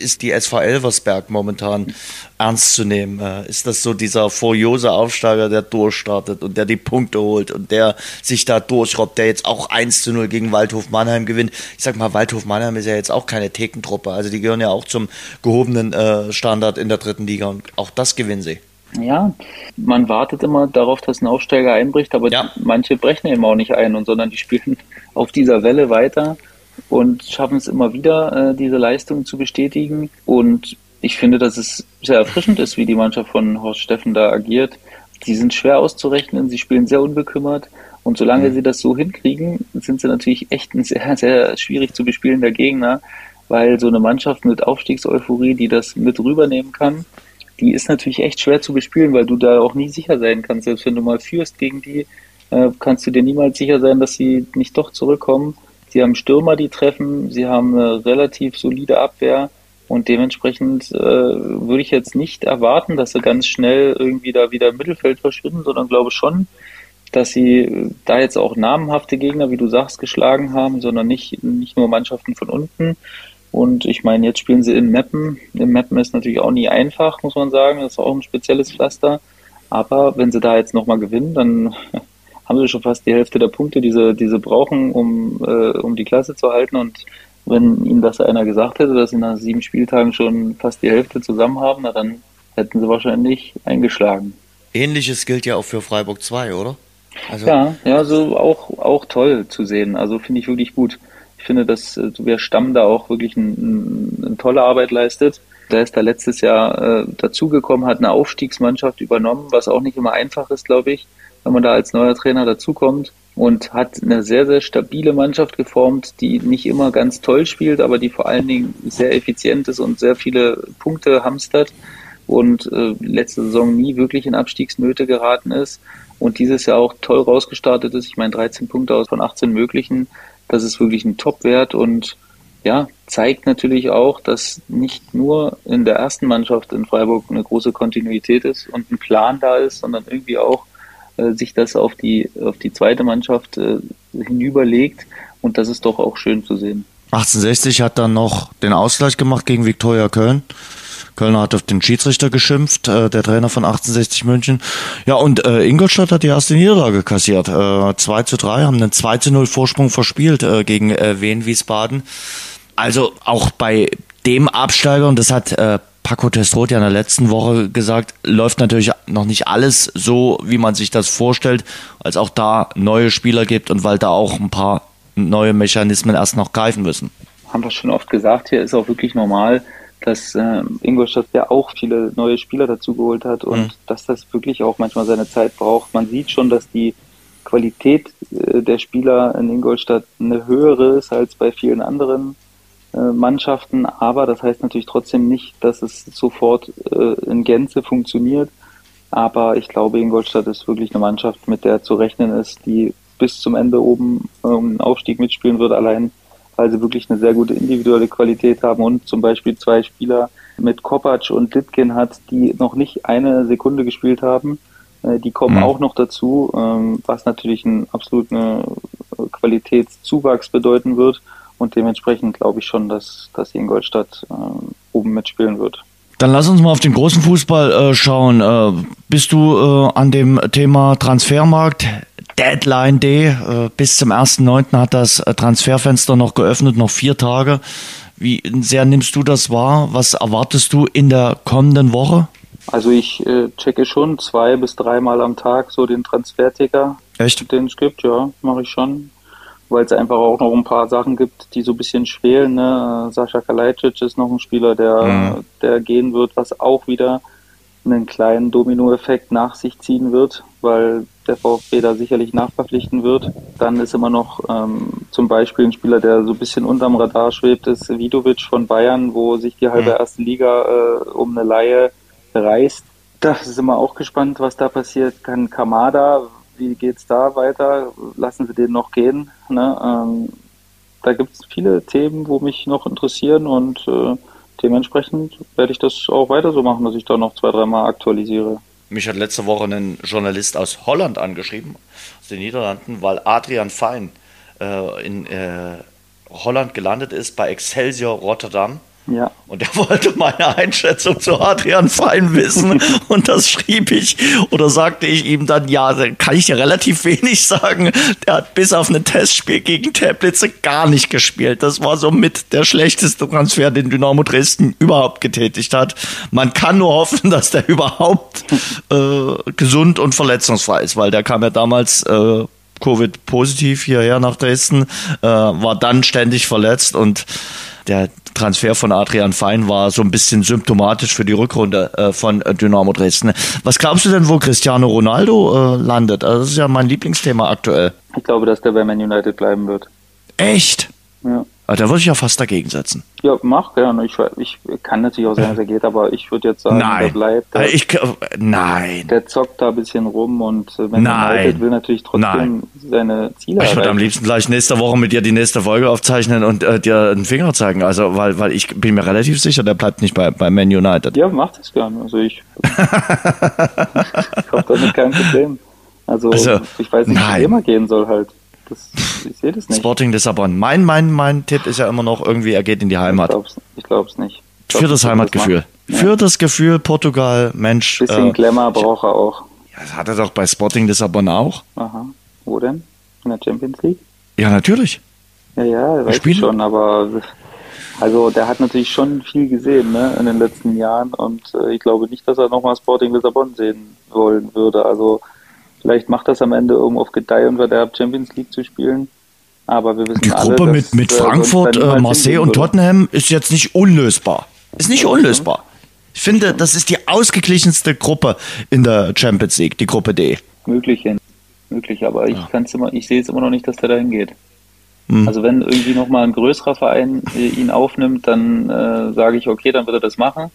ist die SV Elversberg momentan ernst zu nehmen? Äh, ist das so dieser furiose Aufsteiger, der durchstartet und der die Punkte holt und der sich da durchrobbt, der jetzt auch 1 zu 0 gegen Waldhof Mannheim gewinnt? Ich sag mal, Waldhof Mannheim ist ja jetzt auch keine Thekentruppe. Also die gehören ja auch zum gehobenen äh, Standard in der dritten Liga und auch das gewinnen sie. Ja, man wartet immer darauf, dass ein Aufsteiger einbricht, aber ja. manche brechen eben auch nicht ein, und sondern die spielen auf dieser Welle weiter und schaffen es immer wieder, äh, diese Leistung zu bestätigen. Und ich finde, dass es sehr erfrischend ist, wie die Mannschaft von Horst Steffen da agiert. Die sind schwer auszurechnen, sie spielen sehr unbekümmert. Und solange mhm. sie das so hinkriegen, sind sie natürlich echt ein sehr, sehr schwierig zu bespielender Gegner, weil so eine Mannschaft mit Aufstiegseuphorie, die das mit rübernehmen kann, die ist natürlich echt schwer zu bespielen, weil du da auch nie sicher sein kannst. Selbst wenn du mal führst gegen die, äh, kannst du dir niemals sicher sein, dass sie nicht doch zurückkommen. Sie haben Stürmer, die treffen, sie haben eine relativ solide Abwehr und dementsprechend äh, würde ich jetzt nicht erwarten, dass sie ganz schnell irgendwie da wieder im Mittelfeld verschwinden, sondern glaube schon, dass sie da jetzt auch namenhafte Gegner, wie du sagst, geschlagen haben, sondern nicht, nicht nur Mannschaften von unten. Und ich meine, jetzt spielen sie in Meppen. In Meppen ist natürlich auch nie einfach, muss man sagen. Das ist auch ein spezielles Pflaster. Aber wenn sie da jetzt nochmal gewinnen, dann haben sie schon fast die Hälfte der Punkte, die sie, die sie brauchen, um, äh, um die Klasse zu halten. Und wenn ihnen das einer gesagt hätte, dass sie nach sieben Spieltagen schon fast die Hälfte zusammen haben, na dann hätten sie wahrscheinlich eingeschlagen. Ähnliches gilt ja auch für Freiburg 2, oder? Also ja, ja, so auch, auch toll zu sehen. Also finde ich wirklich gut. Ich finde, dass äh, Tobias Stamm da auch wirklich ein, ein, eine tolle Arbeit leistet. Der ist da letztes Jahr äh, dazugekommen, hat eine Aufstiegsmannschaft übernommen, was auch nicht immer einfach ist, glaube ich, wenn man da als neuer Trainer dazukommt und hat eine sehr, sehr stabile Mannschaft geformt, die nicht immer ganz toll spielt, aber die vor allen Dingen sehr effizient ist und sehr viele Punkte hamstert und äh, letzte Saison nie wirklich in Abstiegsnöte geraten ist und dieses Jahr auch toll rausgestartet ist. Ich meine, 13 Punkte aus von 18 möglichen das ist wirklich ein Top-Wert und ja, zeigt natürlich auch, dass nicht nur in der ersten Mannschaft in Freiburg eine große Kontinuität ist und ein Plan da ist, sondern irgendwie auch äh, sich das auf die, auf die zweite Mannschaft äh, hinüberlegt. Und das ist doch auch schön zu sehen. 1860 hat dann noch den Ausgleich gemacht gegen Viktoria Köln. Kölner hat auf den Schiedsrichter geschimpft, äh, der Trainer von 1860 München. Ja, und äh, Ingolstadt hat die erste Niederlage kassiert. Äh, 2 zu 3, haben einen 2 zu 0 Vorsprung verspielt äh, gegen äh, Wien Wiesbaden. Also auch bei dem Absteiger, und das hat äh, Paco Testrot ja in der letzten Woche gesagt, läuft natürlich noch nicht alles so, wie man sich das vorstellt, als auch da neue Spieler gibt und weil da auch ein paar neue Mechanismen erst noch greifen müssen. Haben wir schon oft gesagt, hier ist auch wirklich normal, dass äh, Ingolstadt ja auch viele neue Spieler dazu geholt hat und mhm. dass das wirklich auch manchmal seine Zeit braucht. Man sieht schon, dass die Qualität äh, der Spieler in Ingolstadt eine höhere ist als bei vielen anderen äh, Mannschaften, aber das heißt natürlich trotzdem nicht, dass es sofort äh, in Gänze funktioniert. Aber ich glaube, Ingolstadt ist wirklich eine Mannschaft, mit der zu rechnen ist, die bis zum Ende oben den Aufstieg mitspielen wird. Allein weil sie wirklich eine sehr gute individuelle Qualität haben und zum Beispiel zwei Spieler mit Kopacz und Litkin hat, die noch nicht eine Sekunde gespielt haben. Äh, die kommen mhm. auch noch dazu, ähm, was natürlich ein absoluter Qualitätszuwachs bedeuten wird. Und dementsprechend glaube ich schon, dass, dass Ingolstadt ähm, oben mitspielen wird. Dann lass uns mal auf den großen Fußball äh, schauen. Äh, bist du äh, an dem Thema Transfermarkt Deadline Day. Äh, bis zum 1.9. hat das äh, Transferfenster noch geöffnet, noch vier Tage. Wie sehr nimmst du das wahr? Was erwartest du in der kommenden Woche? Also ich äh, checke schon zwei bis dreimal am Tag so den Transferticker, Echt? den es gibt, ja, mache ich schon. Weil es einfach auch noch ein paar Sachen gibt, die so ein bisschen schwelen. Ne? Sascha Kalajdzic ist noch ein Spieler, der, mhm. der gehen wird, was auch wieder einen kleinen Dominoeffekt nach sich ziehen wird, weil der VfB da sicherlich nachverpflichten wird. Dann ist immer noch ähm, zum Beispiel ein Spieler, der so ein bisschen unterm Radar schwebt, ist Vidovic von Bayern, wo sich die halbe mhm. erste Liga äh, um eine Laie reißt. Da ist immer auch gespannt, was da passiert. Kann Kamada, wie geht's da weiter? Lassen Sie den noch gehen? Ne? Ähm, da gibt es viele Themen, wo mich noch interessieren und äh, dementsprechend werde ich das auch weiter so machen, dass ich da noch zwei, dreimal aktualisiere. Mich hat letzte Woche ein Journalist aus Holland angeschrieben, aus den Niederlanden, weil Adrian Fein äh, in äh, Holland gelandet ist bei Excelsior Rotterdam ja. Und er wollte meine Einschätzung zu Adrian Fein wissen. Und das schrieb ich oder sagte ich ihm dann, ja, kann ich dir relativ wenig sagen. Der hat bis auf ein Testspiel gegen Tablitze gar nicht gespielt. Das war somit der schlechteste Transfer, den Dynamo Dresden überhaupt getätigt hat. Man kann nur hoffen, dass der überhaupt äh, gesund und verletzungsfrei ist, weil der kam ja damals äh, Covid-positiv hierher nach Dresden, äh, war dann ständig verletzt und der Transfer von Adrian Fein war so ein bisschen symptomatisch für die Rückrunde äh, von äh, Dynamo Dresden. Was glaubst du denn, wo Cristiano Ronaldo äh, landet? Also das ist ja mein Lieblingsthema aktuell. Ich glaube, dass der bei Man United bleiben wird. Echt? Ja. Ah, da würde ich ja fast dagegen setzen. Ja, mach gerne. Ich, ich kann natürlich auch sagen, dass er geht, aber ich würde jetzt sagen, nein. der bleibt. Der, ich, nein. Der zockt da ein bisschen rum und äh, wenn nein. will natürlich trotzdem nein. seine Ziele Ich würde am liebsten gleich nächste Woche mit dir die nächste Folge aufzeichnen und äh, dir einen Finger zeigen. Also, weil, weil ich bin mir relativ sicher, der bleibt nicht bei, bei Man United. Ja, macht es gerne. Also ich, ich habe damit kein Problem. Also, also ich weiß nicht, wie immer gehen soll halt. Das, ich sehe das nicht. Sporting Lissabon. Mein, mein, mein Tipp ist ja immer noch irgendwie, er geht in die Heimat. Ich glaube es nicht. Ich glaub, Für das Heimatgefühl. Das Für das Gefühl Portugal, Mensch. Bisschen äh, Glamour braucht er auch. Ja, das hat er doch bei Sporting Lissabon auch. Aha. Wo denn? In der Champions League? Ja, natürlich. Ja, ja, weiß ich schon, aber also der hat natürlich schon viel gesehen ne, in den letzten Jahren und äh, ich glaube nicht, dass er nochmal Sporting Lissabon sehen wollen würde. Also Vielleicht macht das am Ende, um auf Gedeih und Verderb Champions League zu spielen. Aber wir wissen Die Gruppe mit, mit Frankfurt, äh, Marseille und Tottenham ist jetzt nicht unlösbar. Ist nicht unlösbar. Ich finde, das ist die ausgeglichenste Gruppe in der Champions League, die Gruppe D. Möglich, möglich, aber ich ja. kann's immer, ich sehe es immer noch nicht, dass der dahin geht. Hm. Also wenn irgendwie nochmal ein größerer Verein äh, ihn aufnimmt, dann äh, sage ich, okay, dann wird er das machen.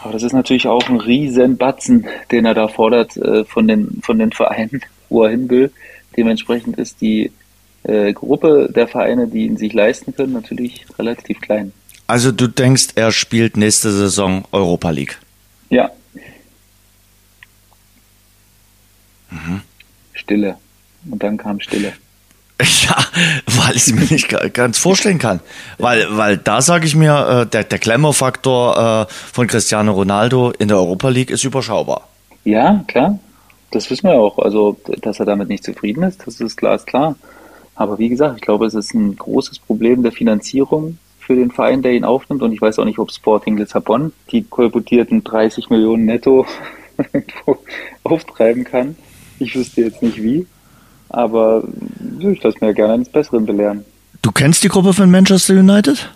Aber das ist natürlich auch ein riesen Batzen, den er da fordert äh, von, den, von den Vereinen, wo er hin will. Dementsprechend ist die äh, Gruppe der Vereine, die ihn sich leisten können, natürlich relativ klein. Also du denkst, er spielt nächste Saison Europa League? Ja. Mhm. Stille. Und dann kam Stille. Ja, weil ich es mir nicht ganz vorstellen kann. Weil, weil da sage ich mir, äh, der, der Glamour-Faktor äh, von Cristiano Ronaldo in der Europa League ist überschaubar. Ja, klar. Das wissen wir auch. Also, dass er damit nicht zufrieden ist, das ist klar, ist klar. Aber wie gesagt, ich glaube, es ist ein großes Problem der Finanzierung für den Verein, der ihn aufnimmt. Und ich weiß auch nicht, ob Sporting Lissabon die kolportierten 30 Millionen netto auftreiben kann. Ich wüsste jetzt nicht wie. Aber ich lasse mir gerne eines Besseren belehren. Du kennst die Gruppe von Manchester United?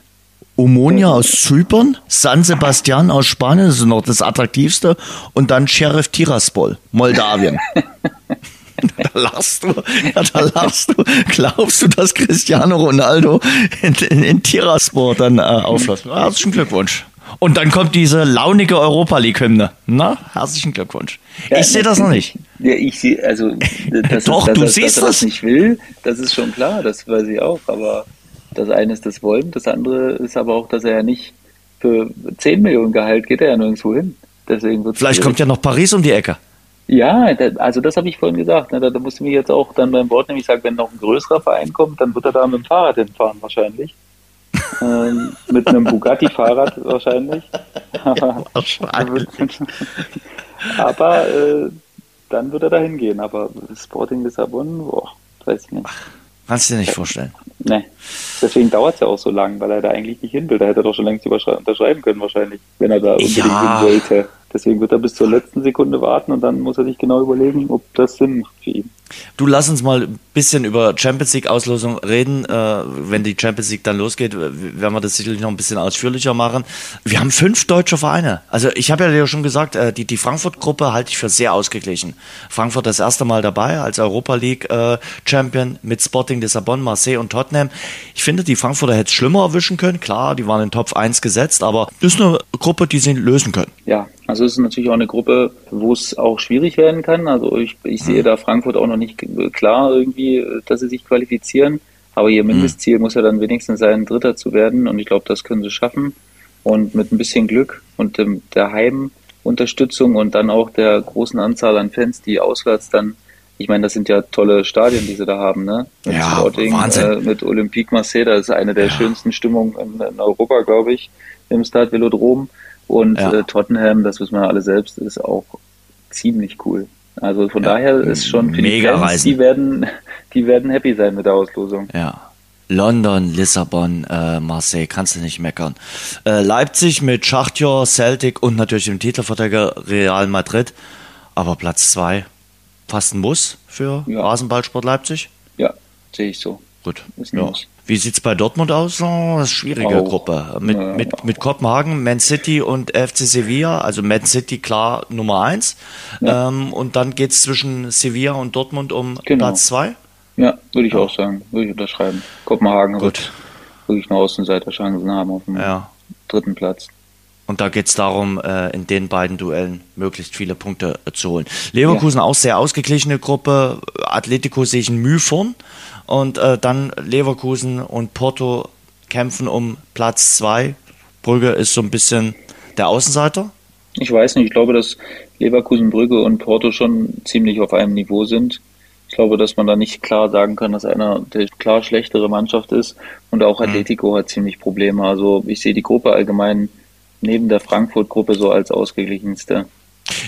Omonia aus Zypern, San Sebastian aus Spanien, das ist noch das attraktivste, und dann Sheriff Tiraspol, Moldawien. da lachst du, ja, da lachst du. Glaubst du, dass Cristiano Ronaldo in, in, in Tiraspol dann äh, aufläuft? Herzlichen Glückwunsch. Und dann kommt diese launige Europa League-Hymne. Na, herzlichen Glückwunsch. Ja, ich sehe das noch nicht. Ja, ich sehe, also, das Doch, ist, du dass, siehst dass er das nicht will, das ist schon klar, das weiß ich auch. Aber das eine ist das Wollen, das andere ist aber auch, dass er ja nicht für 10 Millionen Gehalt geht er ja nirgendwo hin. Deswegen Vielleicht kommt ja noch Paris um die Ecke. Ja, also das habe ich vorhin gesagt. Ne? Da, da musst du mir jetzt auch dann beim Wort nämlich sagen, wenn noch ein größerer Verein kommt, dann wird er da mit dem Fahrrad hinfahren wahrscheinlich ähm, mit einem Bugatti-Fahrrad wahrscheinlich. Aber, aber äh, dann wird er dahin gehen. Aber Sporting Lissabon, boah, weiß ich nicht. Kannst du dir nicht vorstellen. Nee. Deswegen dauert es ja auch so lang, weil er da eigentlich nicht hin will. Da hätte er doch schon längst unterschreiben können wahrscheinlich, wenn er da unbedingt ja. hin wollte. Deswegen wird er bis zur letzten Sekunde warten und dann muss er sich genau überlegen, ob das Sinn macht für ihn. Du lass uns mal bisschen über Champions League Auslosung reden. Äh, wenn die Champions League dann losgeht, werden wir das sicherlich noch ein bisschen ausführlicher machen. Wir haben fünf deutsche Vereine. Also ich habe ja dir schon gesagt, äh, die, die Frankfurt-Gruppe halte ich für sehr ausgeglichen. Frankfurt das erste Mal dabei als Europa League äh, Champion mit Sporting Lissabon, Marseille und Tottenham. Ich finde, die Frankfurter hätte es schlimmer erwischen können. Klar, die waren in Top 1 gesetzt, aber das ist eine Gruppe, die sie lösen können. Ja, also es ist natürlich auch eine Gruppe, wo es auch schwierig werden kann. Also ich, ich sehe mhm. da Frankfurt auch noch nicht klar irgendwie, dass sie sich qualifizieren. Aber ihr mhm. Mindestziel muss ja dann wenigstens sein, Dritter zu werden. Und ich glaube, das können sie schaffen. Und mit ein bisschen Glück und dem, der Heimunterstützung und dann auch der großen Anzahl an Fans, die auswärts dann, ich meine, das sind ja tolle Stadien, die sie da haben, ne? Mit ja, Sporting, Wahnsinn. Äh, mit Olympique Marseille, das ist eine der ja. schönsten Stimmungen in, in Europa, glaube ich, im Stade Velodrom. Und ja. äh, Tottenham, das wissen wir alle selbst, ist auch ziemlich cool. Also von ja, daher ist schon für die Fans, die werden, die werden happy sein mit der Auslosung. Ja. London, Lissabon, äh, Marseille, kannst du nicht meckern. Äh, Leipzig mit Schachtjor, Celtic und natürlich dem Titelverteidiger Real Madrid. Aber Platz zwei fast ein Muss für ja. Rasenballsport Leipzig? Ja, sehe ich so. Gut. Ja. Wie sieht es bei Dortmund aus? Oh, das ist eine schwierige Auch. Gruppe. Mit, ja. mit, mit Kopenhagen, Man City und FC Sevilla. Also Man City klar Nummer eins. Ja. Ähm, und dann geht es zwischen Sevilla und Dortmund um genau. Platz zwei. Ja, würde ich ja. auch sagen. Würde ich unterschreiben. Kopenhagen Gut. wird wirklich eine Außenseiterchancen haben auf dem dritten Platz. Und da geht es darum, äh, in den beiden Duellen möglichst viele Punkte zu holen. Leverkusen auch sehr ausgeglichene Gruppe. Atletico sehe ich ein Mühe vorn. Und äh, dann Leverkusen und Porto kämpfen um Platz zwei. Brügge ist so ein bisschen der Außenseiter. Ich weiß nicht, ich glaube, dass Leverkusen, Brügge und Porto schon ziemlich auf einem Niveau sind. Ich glaube, dass man da nicht klar sagen kann, dass einer der klar schlechtere Mannschaft ist. Und auch mhm. Atletico hat ziemlich Probleme. Also ich sehe die Gruppe allgemein neben der Frankfurt-Gruppe so als ausgeglichenste.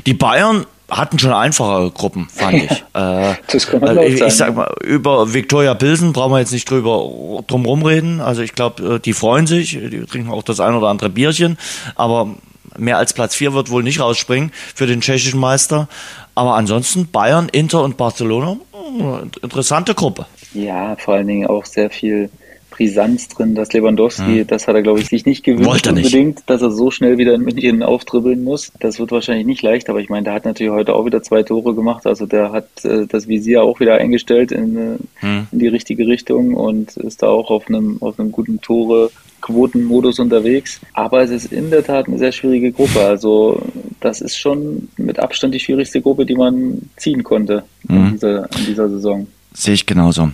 Die Bayern hatten schon einfache Gruppen, fand ich. äh, das kann man ich, ich sag mal, über Viktoria Pilsen brauchen wir jetzt nicht drüber drum rumreden. Also ich glaube, äh, die freuen sich, die trinken auch das ein oder andere Bierchen, aber mehr als Platz 4 wird wohl nicht rausspringen für den tschechischen Meister. Aber ansonsten Bayern, Inter und Barcelona, hm, interessante Gruppe. Ja, vor allen Dingen auch sehr viel Brisanz drin, dass Lewandowski, hm. das hat er, glaube ich, sich nicht gewünscht unbedingt, nicht. dass er so schnell wieder in München auftribbeln muss. Das wird wahrscheinlich nicht leicht, aber ich meine, der hat natürlich heute auch wieder zwei Tore gemacht. Also der hat äh, das Visier auch wieder eingestellt in, äh, hm. in die richtige Richtung und ist da auch auf einem, auf einem guten Tore. Quotenmodus unterwegs. Aber es ist in der Tat eine sehr schwierige Gruppe. Also das ist schon mit Abstand die schwierigste Gruppe, die man ziehen konnte mhm. in, dieser, in dieser Saison. Sehe ich genauso.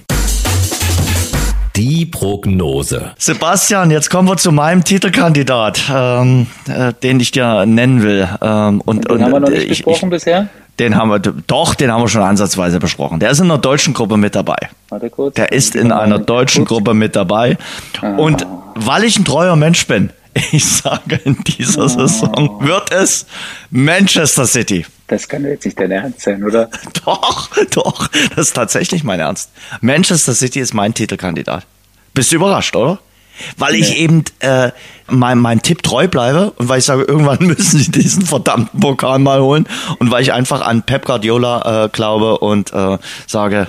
Die Prognose. Sebastian, jetzt kommen wir zu meinem Titelkandidat, ähm, äh, den ich dir nennen will. Ähm, und, den und, haben wir noch nicht ich, besprochen ich, bisher? Den haben wir, doch, den haben wir schon ansatzweise besprochen. Der ist in einer deutschen Gruppe mit dabei. Warte kurz. Der ist in einer deutschen Gruppe mit dabei. Und weil ich ein treuer Mensch bin, ich sage, in dieser Saison wird es Manchester City. Das kann jetzt nicht dein Ernst sein, oder? Doch, doch, das ist tatsächlich mein Ernst. Manchester City ist mein Titelkandidat. Bist du überrascht, oder? Weil ich eben äh, mein, mein Tipp treu bleibe und weil ich sage, irgendwann müssen sie diesen verdammten Pokal mal holen und weil ich einfach an Pep Guardiola äh, glaube und äh, sage,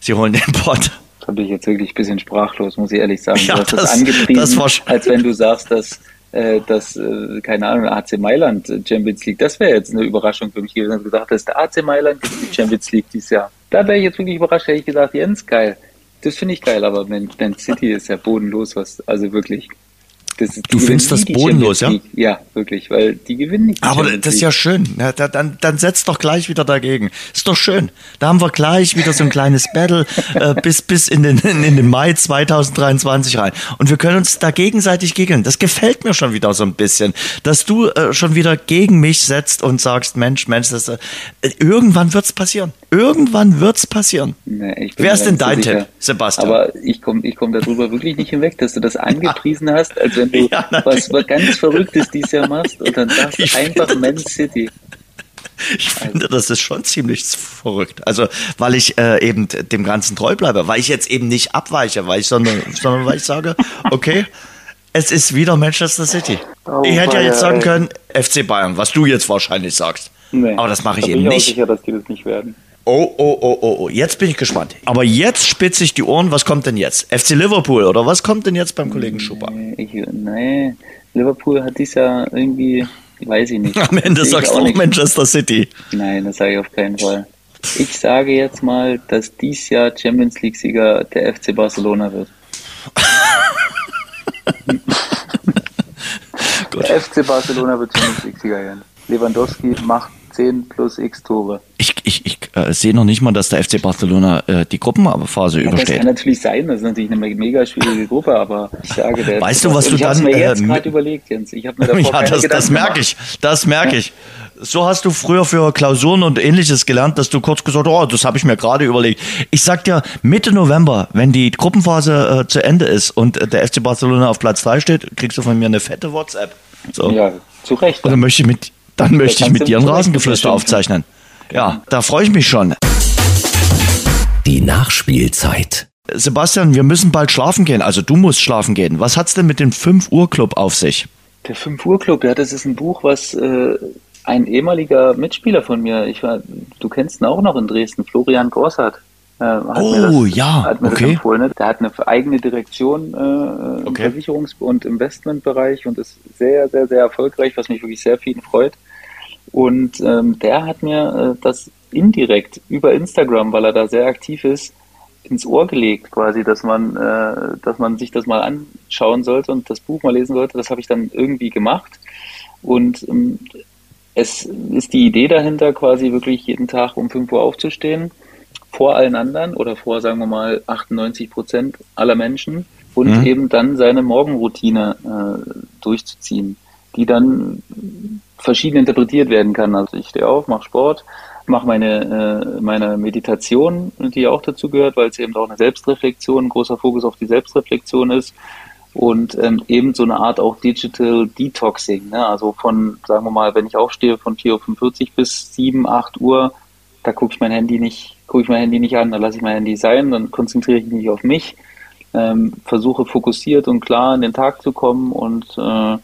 sie holen den Pott. Da bin ich jetzt wirklich ein bisschen sprachlos, muss ich ehrlich sagen. Ja, du hast das, das- angepriesen, das war als wenn du sagst, dass, äh, dass äh, keine Ahnung, AC Mailand Champions League, das wäre jetzt eine Überraschung für mich gewesen. Wenn du gesagt hast, der AC Mailand gewinnt die Champions League dieses Jahr. Da wäre ich jetzt wirklich überrascht, hätte ich gesagt, Jens, geil. Das finde ich geil, aber Man, Man City ist ja bodenlos, was, also wirklich. Das, Du findest das bodenlos, League. Ja, wirklich, weil die gewinnen nicht. die Aber Champions das ist ja schön. Ja, da, dann, dann setzt doch gleich wieder dagegen. Ist doch schön. Da haben wir gleich wieder so ein kleines Battle äh, bis, bis in, den, in den Mai 2023 rein. Und wir können uns da gegenseitig gegeln. Das gefällt mir schon wieder so ein bisschen, dass du äh, schon wieder gegen mich setzt und sagst, Mensch, Mensch, das, äh, irgendwann wird's passieren. Irgendwann wird's passieren. Nee, Wer ist denn dein sicher. Tipp, Sebastian? Aber ich komme ich komm darüber wirklich nicht hinweg, dass du das angepriesen hast, als wenn du Ja, was, ganz Verrücktes dieses Jahr machst und dann sagst du Ich einfach finde Man City. Ich finde, das ist schon ziemlich verrückt. Also, weil ich äh, eben dem Ganzen treu bleibe, weil ich jetzt eben nicht abweiche, weil ich, sondern, sondern weil ich sage, okay, es ist wieder Manchester City. Oh, ich hätte ja jetzt sagen ey. können, FC Bayern, was du jetzt wahrscheinlich sagst. Nee, Aber das mache ich da eben bin ich auch nicht. sicher, dass die das nicht werden. Oh, oh, oh, oh, oh. Jetzt bin ich gespannt. Aber jetzt spitze ich die Ohren. Was kommt denn jetzt? FC Liverpool oder was kommt denn jetzt beim Kollegen ich, nee, Liverpool hat dieses Jahr irgendwie, weiß ich nicht. Am Ende sagst auch du auch nicht. Manchester City. Nein, das sage ich auf keinen Fall. Ich sage jetzt mal, dass dies Jahr Champions League-Sieger der FC Barcelona wird. Der FC Barcelona wird Champions League-Sieger werden. Lewandowski macht 10 plus x Tore. Ich, ich, ich äh, sehe noch nicht mal, dass der FC Barcelona äh, die Gruppenphase Ja, das übersteht. kann natürlich sein, das ist natürlich eine me- mega schwierige Gruppe, aber ich sage, der Weißt du, was du ich dann, mir jetzt äh, gerade überlegt, Jens. Ich habe mir davor Ja, das, das merke ich. Das merke ich. So hast du früher für Klausuren und ähnliches gelernt, dass du kurz gesagt, oh, das habe ich mir gerade überlegt. Ich sag dir, Mitte November, wenn die Gruppenphase äh, zu Ende ist und äh, der FC Barcelona auf Platz 3 steht, kriegst du von mir eine fette WhatsApp. So. Ja, zu Recht. Und dann möchte ich mit, dann möchte ich mit dir ein Rasengeflüster aufzeichnen. Ja, da freue ich mich schon. Die Nachspielzeit. Sebastian, wir müssen bald schlafen gehen. Also du musst schlafen gehen. Was hat's denn mit dem 5 Uhr Club auf sich? Der 5 Uhr Club, ja, das ist ein Buch, was äh, ein ehemaliger Mitspieler von mir, ich war, du kennst ihn auch noch in Dresden, Florian Grossart. Äh, hat Oh, ja, hat mir okay. das empfohlen. Ne? Der hat eine eigene Direktion äh, im Okay. Versicherungs- und Investmentbereich und ist sehr, sehr, sehr erfolgreich, was mich wirklich sehr viel freut. Und ähm, der hat mir äh, das indirekt über Instagram, weil er da sehr aktiv ist, ins Ohr gelegt, quasi, dass man, äh, dass man sich das mal anschauen sollte und das Buch mal lesen sollte. Das habe ich dann irgendwie gemacht. Und ähm, es ist die Idee dahinter, quasi wirklich jeden Tag um 5 Uhr aufzustehen, vor allen anderen oder vor, sagen wir mal, 98 Prozent aller Menschen und Mhm. eben dann seine Morgenroutine äh, durchzuziehen, die dann verschieden interpretiert werden kann. Also ich stehe auf, mache Sport, mache meine, äh, meine Meditation, die auch dazu gehört, weil es eben auch eine Selbstreflexion, ein großer Fokus auf die Selbstreflexion ist und ähm, eben so eine Art auch Digital Detoxing. Ne? Also von, sagen wir mal, wenn ich aufstehe von 4.45 Uhr bis 7, 8 Uhr, da gucke ich mein Handy nicht, gucke ich mein Handy nicht an, dann lasse ich mein Handy sein, dann konzentriere ich mich auf mich, ähm, versuche fokussiert und klar in den Tag zu kommen und äh,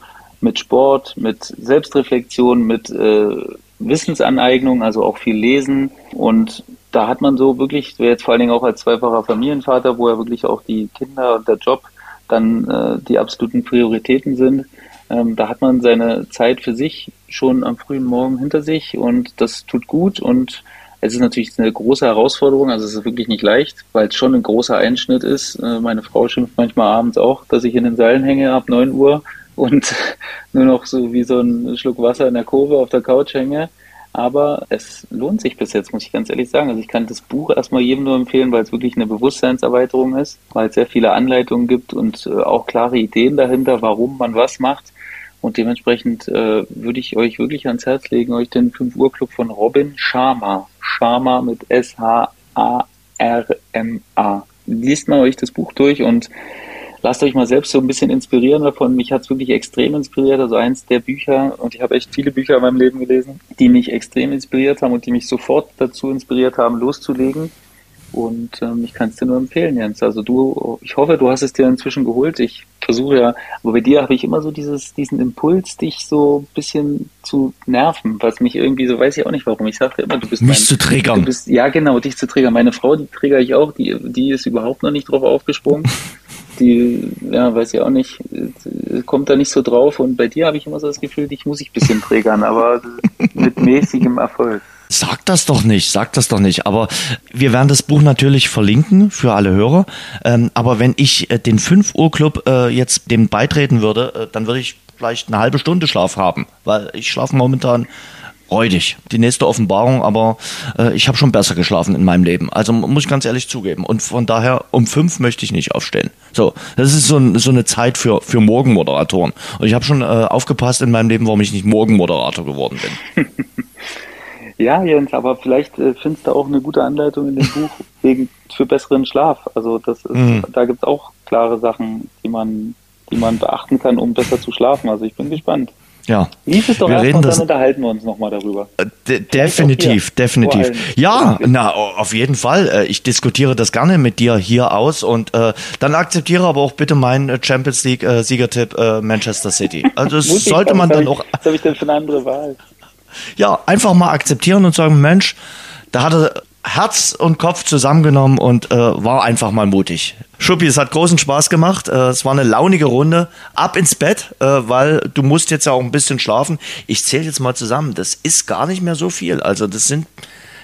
mit Sport, mit Selbstreflexion, mit äh, Wissensaneignung, also auch viel lesen und da hat man so wirklich, jetzt vor allen Dingen auch als zweifacher Familienvater, wo ja wirklich auch die Kinder und der Job dann äh, die absoluten Prioritäten sind, ähm, da hat man seine Zeit für sich schon am frühen Morgen hinter sich und das tut gut und es ist natürlich eine große Herausforderung, also es ist wirklich nicht leicht, weil es schon ein großer Einschnitt ist. Äh, Meine Frau schimpft manchmal abends auch, dass ich in den Seilen hänge ab 9 Uhr und nur noch so wie so ein Schluck Wasser in der Kurve auf der Couch hänge. Aber es lohnt sich bis jetzt, muss ich ganz ehrlich sagen. Also ich kann das Buch erstmal jedem nur empfehlen, weil es wirklich eine Bewusstseinserweiterung ist, weil es sehr viele Anleitungen gibt und äh, auch klare Ideen dahinter, warum man was macht. Und dementsprechend äh, würde ich euch wirklich ans Herz legen, euch den 5 Uhr Club von Robin Sharma, Sharma mit S-H-A-R-M-A. Liest mal euch das Buch durch und lasst euch mal selbst so ein bisschen inspirieren davon. Mich hat es wirklich extrem inspiriert. Also eins der Bücher, und ich habe echt viele Bücher in meinem Leben gelesen, die mich extrem inspiriert haben und die mich sofort dazu inspiriert haben, loszulegen. Und ähm, ich kann es dir nur empfehlen, Jens. Also du, ich hoffe, du hast es dir inzwischen geholt. Ich versuche ja, aber bei dir habe ich immer so dieses, diesen Impuls, dich so ein bisschen zu nerven, was mich irgendwie so, weiß ich auch nicht warum. Ich sage immer, du bist mich mein, zu triggern. Du bist, ja, genau, dich zu triggern. Meine Frau, die trigger ich auch, die, die ist überhaupt noch nicht drauf aufgesprungen. die, ja, weiß ich auch nicht, kommt da nicht so drauf. Und bei dir habe ich immer so das Gefühl, dich muss ich ein bisschen triggern, aber mit mäßigem Erfolg. Sag das doch nicht, sag das doch nicht. Aber wir werden das Buch natürlich verlinken für alle Hörer. Ähm, aber wenn ich äh, den 5 Uhr Club äh, jetzt dem beitreten würde, äh, dann würde ich vielleicht eine halbe Stunde Schlaf haben, weil ich schlafe momentan räudig. Die nächste Offenbarung, aber äh, ich habe schon besser geschlafen in meinem Leben. Also muss ich ganz ehrlich zugeben. Und von daher um fünf möchte ich nicht aufstehen. So, das ist so, so eine Zeit für, für Morgenmoderatoren. Und ich habe schon äh, aufgepasst in meinem Leben, warum ich nicht Morgenmoderator geworden bin. Ja, Jens, aber vielleicht äh, findest du auch eine gute Anleitung in dem Buch wegen für besseren Schlaf. Also das ist, mhm. da gibt es auch klare Sachen, die man, die man beachten kann, um besser zu schlafen. Also ich bin gespannt. Ja. Lies es doch wir erst und dann unterhalten wir uns nochmal darüber. Äh, de definitiv, definitiv. Ja, na, auf jeden Fall. Äh, ich diskutiere das gerne mit dir hier aus und äh, dann akzeptiere aber auch bitte meinen äh, Champions League äh, Siegertipp äh, Manchester City. Also das sollte man dann auch. Was habe ich denn für eine andere Wahl? ja, einfach mal akzeptieren und sagen, Mensch, da hat er Herz und Kopf zusammengenommen und äh, war einfach mal mutig. Schuppi, es hat großen Spaß gemacht. Äh, es war eine launige Runde. Ab ins Bett, äh, weil du musst jetzt ja auch ein bisschen schlafen. Ich zähle jetzt mal zusammen. Das ist gar nicht mehr so viel. Also das sind,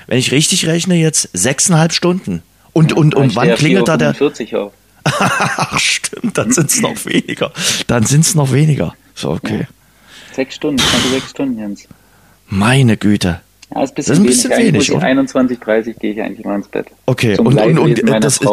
wenn ich richtig rechne, jetzt sechseinhalb Stunden. Und, und, und wann klingelt da der... Auf. Ach, stimmt, dann sind es noch weniger. Dann sind es noch weniger. So, okay. Ja. Sechs Stunden, sechs Stunden, Jens. Meine Güte. Ja, ist, das ist ein bisschen wenig. wenig 21, 30 gehe ich eigentlich mal ins Bett. Okay, und, und, und das, ist,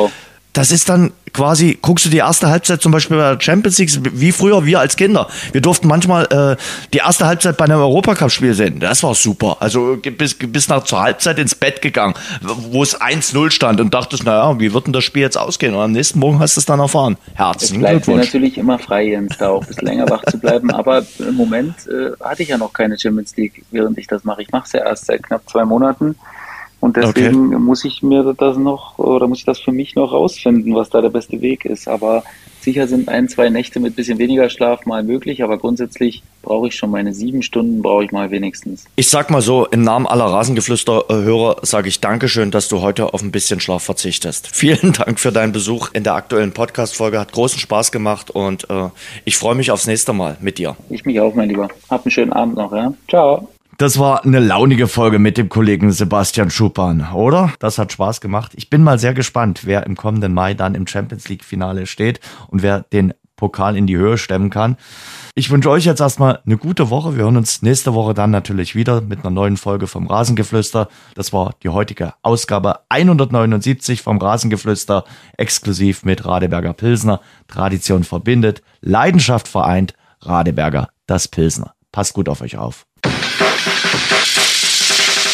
das ist dann quasi, guckst du die erste Halbzeit zum Beispiel bei der Champions League, wie früher wir als Kinder. Wir durften manchmal äh, die erste Halbzeit bei einem Europacup-Spiel sehen. Das war super. Also bis, bis nach zur Halbzeit ins Bett gegangen, wo es 1-0 stand und dachtest, naja, wie wird denn das Spiel jetzt ausgehen? Und am nächsten Morgen hast du es dann erfahren. Herzlichen Glückwunsch. Es bleibt natürlich immer frei, Jens, da auch ein bisschen länger wach zu bleiben. Aber im Moment äh, hatte ich ja noch keine Champions League, während ich das mache. Ich mache es ja erst seit knapp zwei Monaten. Und deswegen okay. muss ich mir das noch, oder muss ich das für mich noch rausfinden, was da der beste Weg ist. Aber sicher sind ein, zwei Nächte mit bisschen weniger Schlaf mal möglich, aber grundsätzlich brauche ich schon meine sieben Stunden, brauche ich mal wenigstens. Ich sag mal so, im Namen aller Rasengeflüster-Hörer sage ich Dankeschön, dass du heute auf ein bisschen Schlaf verzichtest. Vielen Dank für deinen Besuch in der aktuellen Podcast-Folge. Hat großen Spaß gemacht und äh, ich freue mich aufs nächste Mal mit dir. Ich mich auch, mein Lieber. Hab einen schönen Abend noch, ja? Ciao. Das war eine launige Folge mit dem Kollegen Sebastian Schuppan, oder? Das hat Spaß gemacht. Ich bin mal sehr gespannt, wer im kommenden Mai dann im Champions League Finale steht und wer den Pokal in die Höhe stemmen kann. Ich wünsche euch jetzt erstmal eine gute Woche. Wir hören uns nächste Woche dann natürlich wieder mit einer neuen Folge vom Rasengeflüster. Das war die heutige Ausgabe 179 vom Rasengeflüster, exklusiv mit Radeberger Pilsner. Tradition verbindet, Leidenschaft vereint, Radeberger das Pilsner. Passt gut auf euch auf.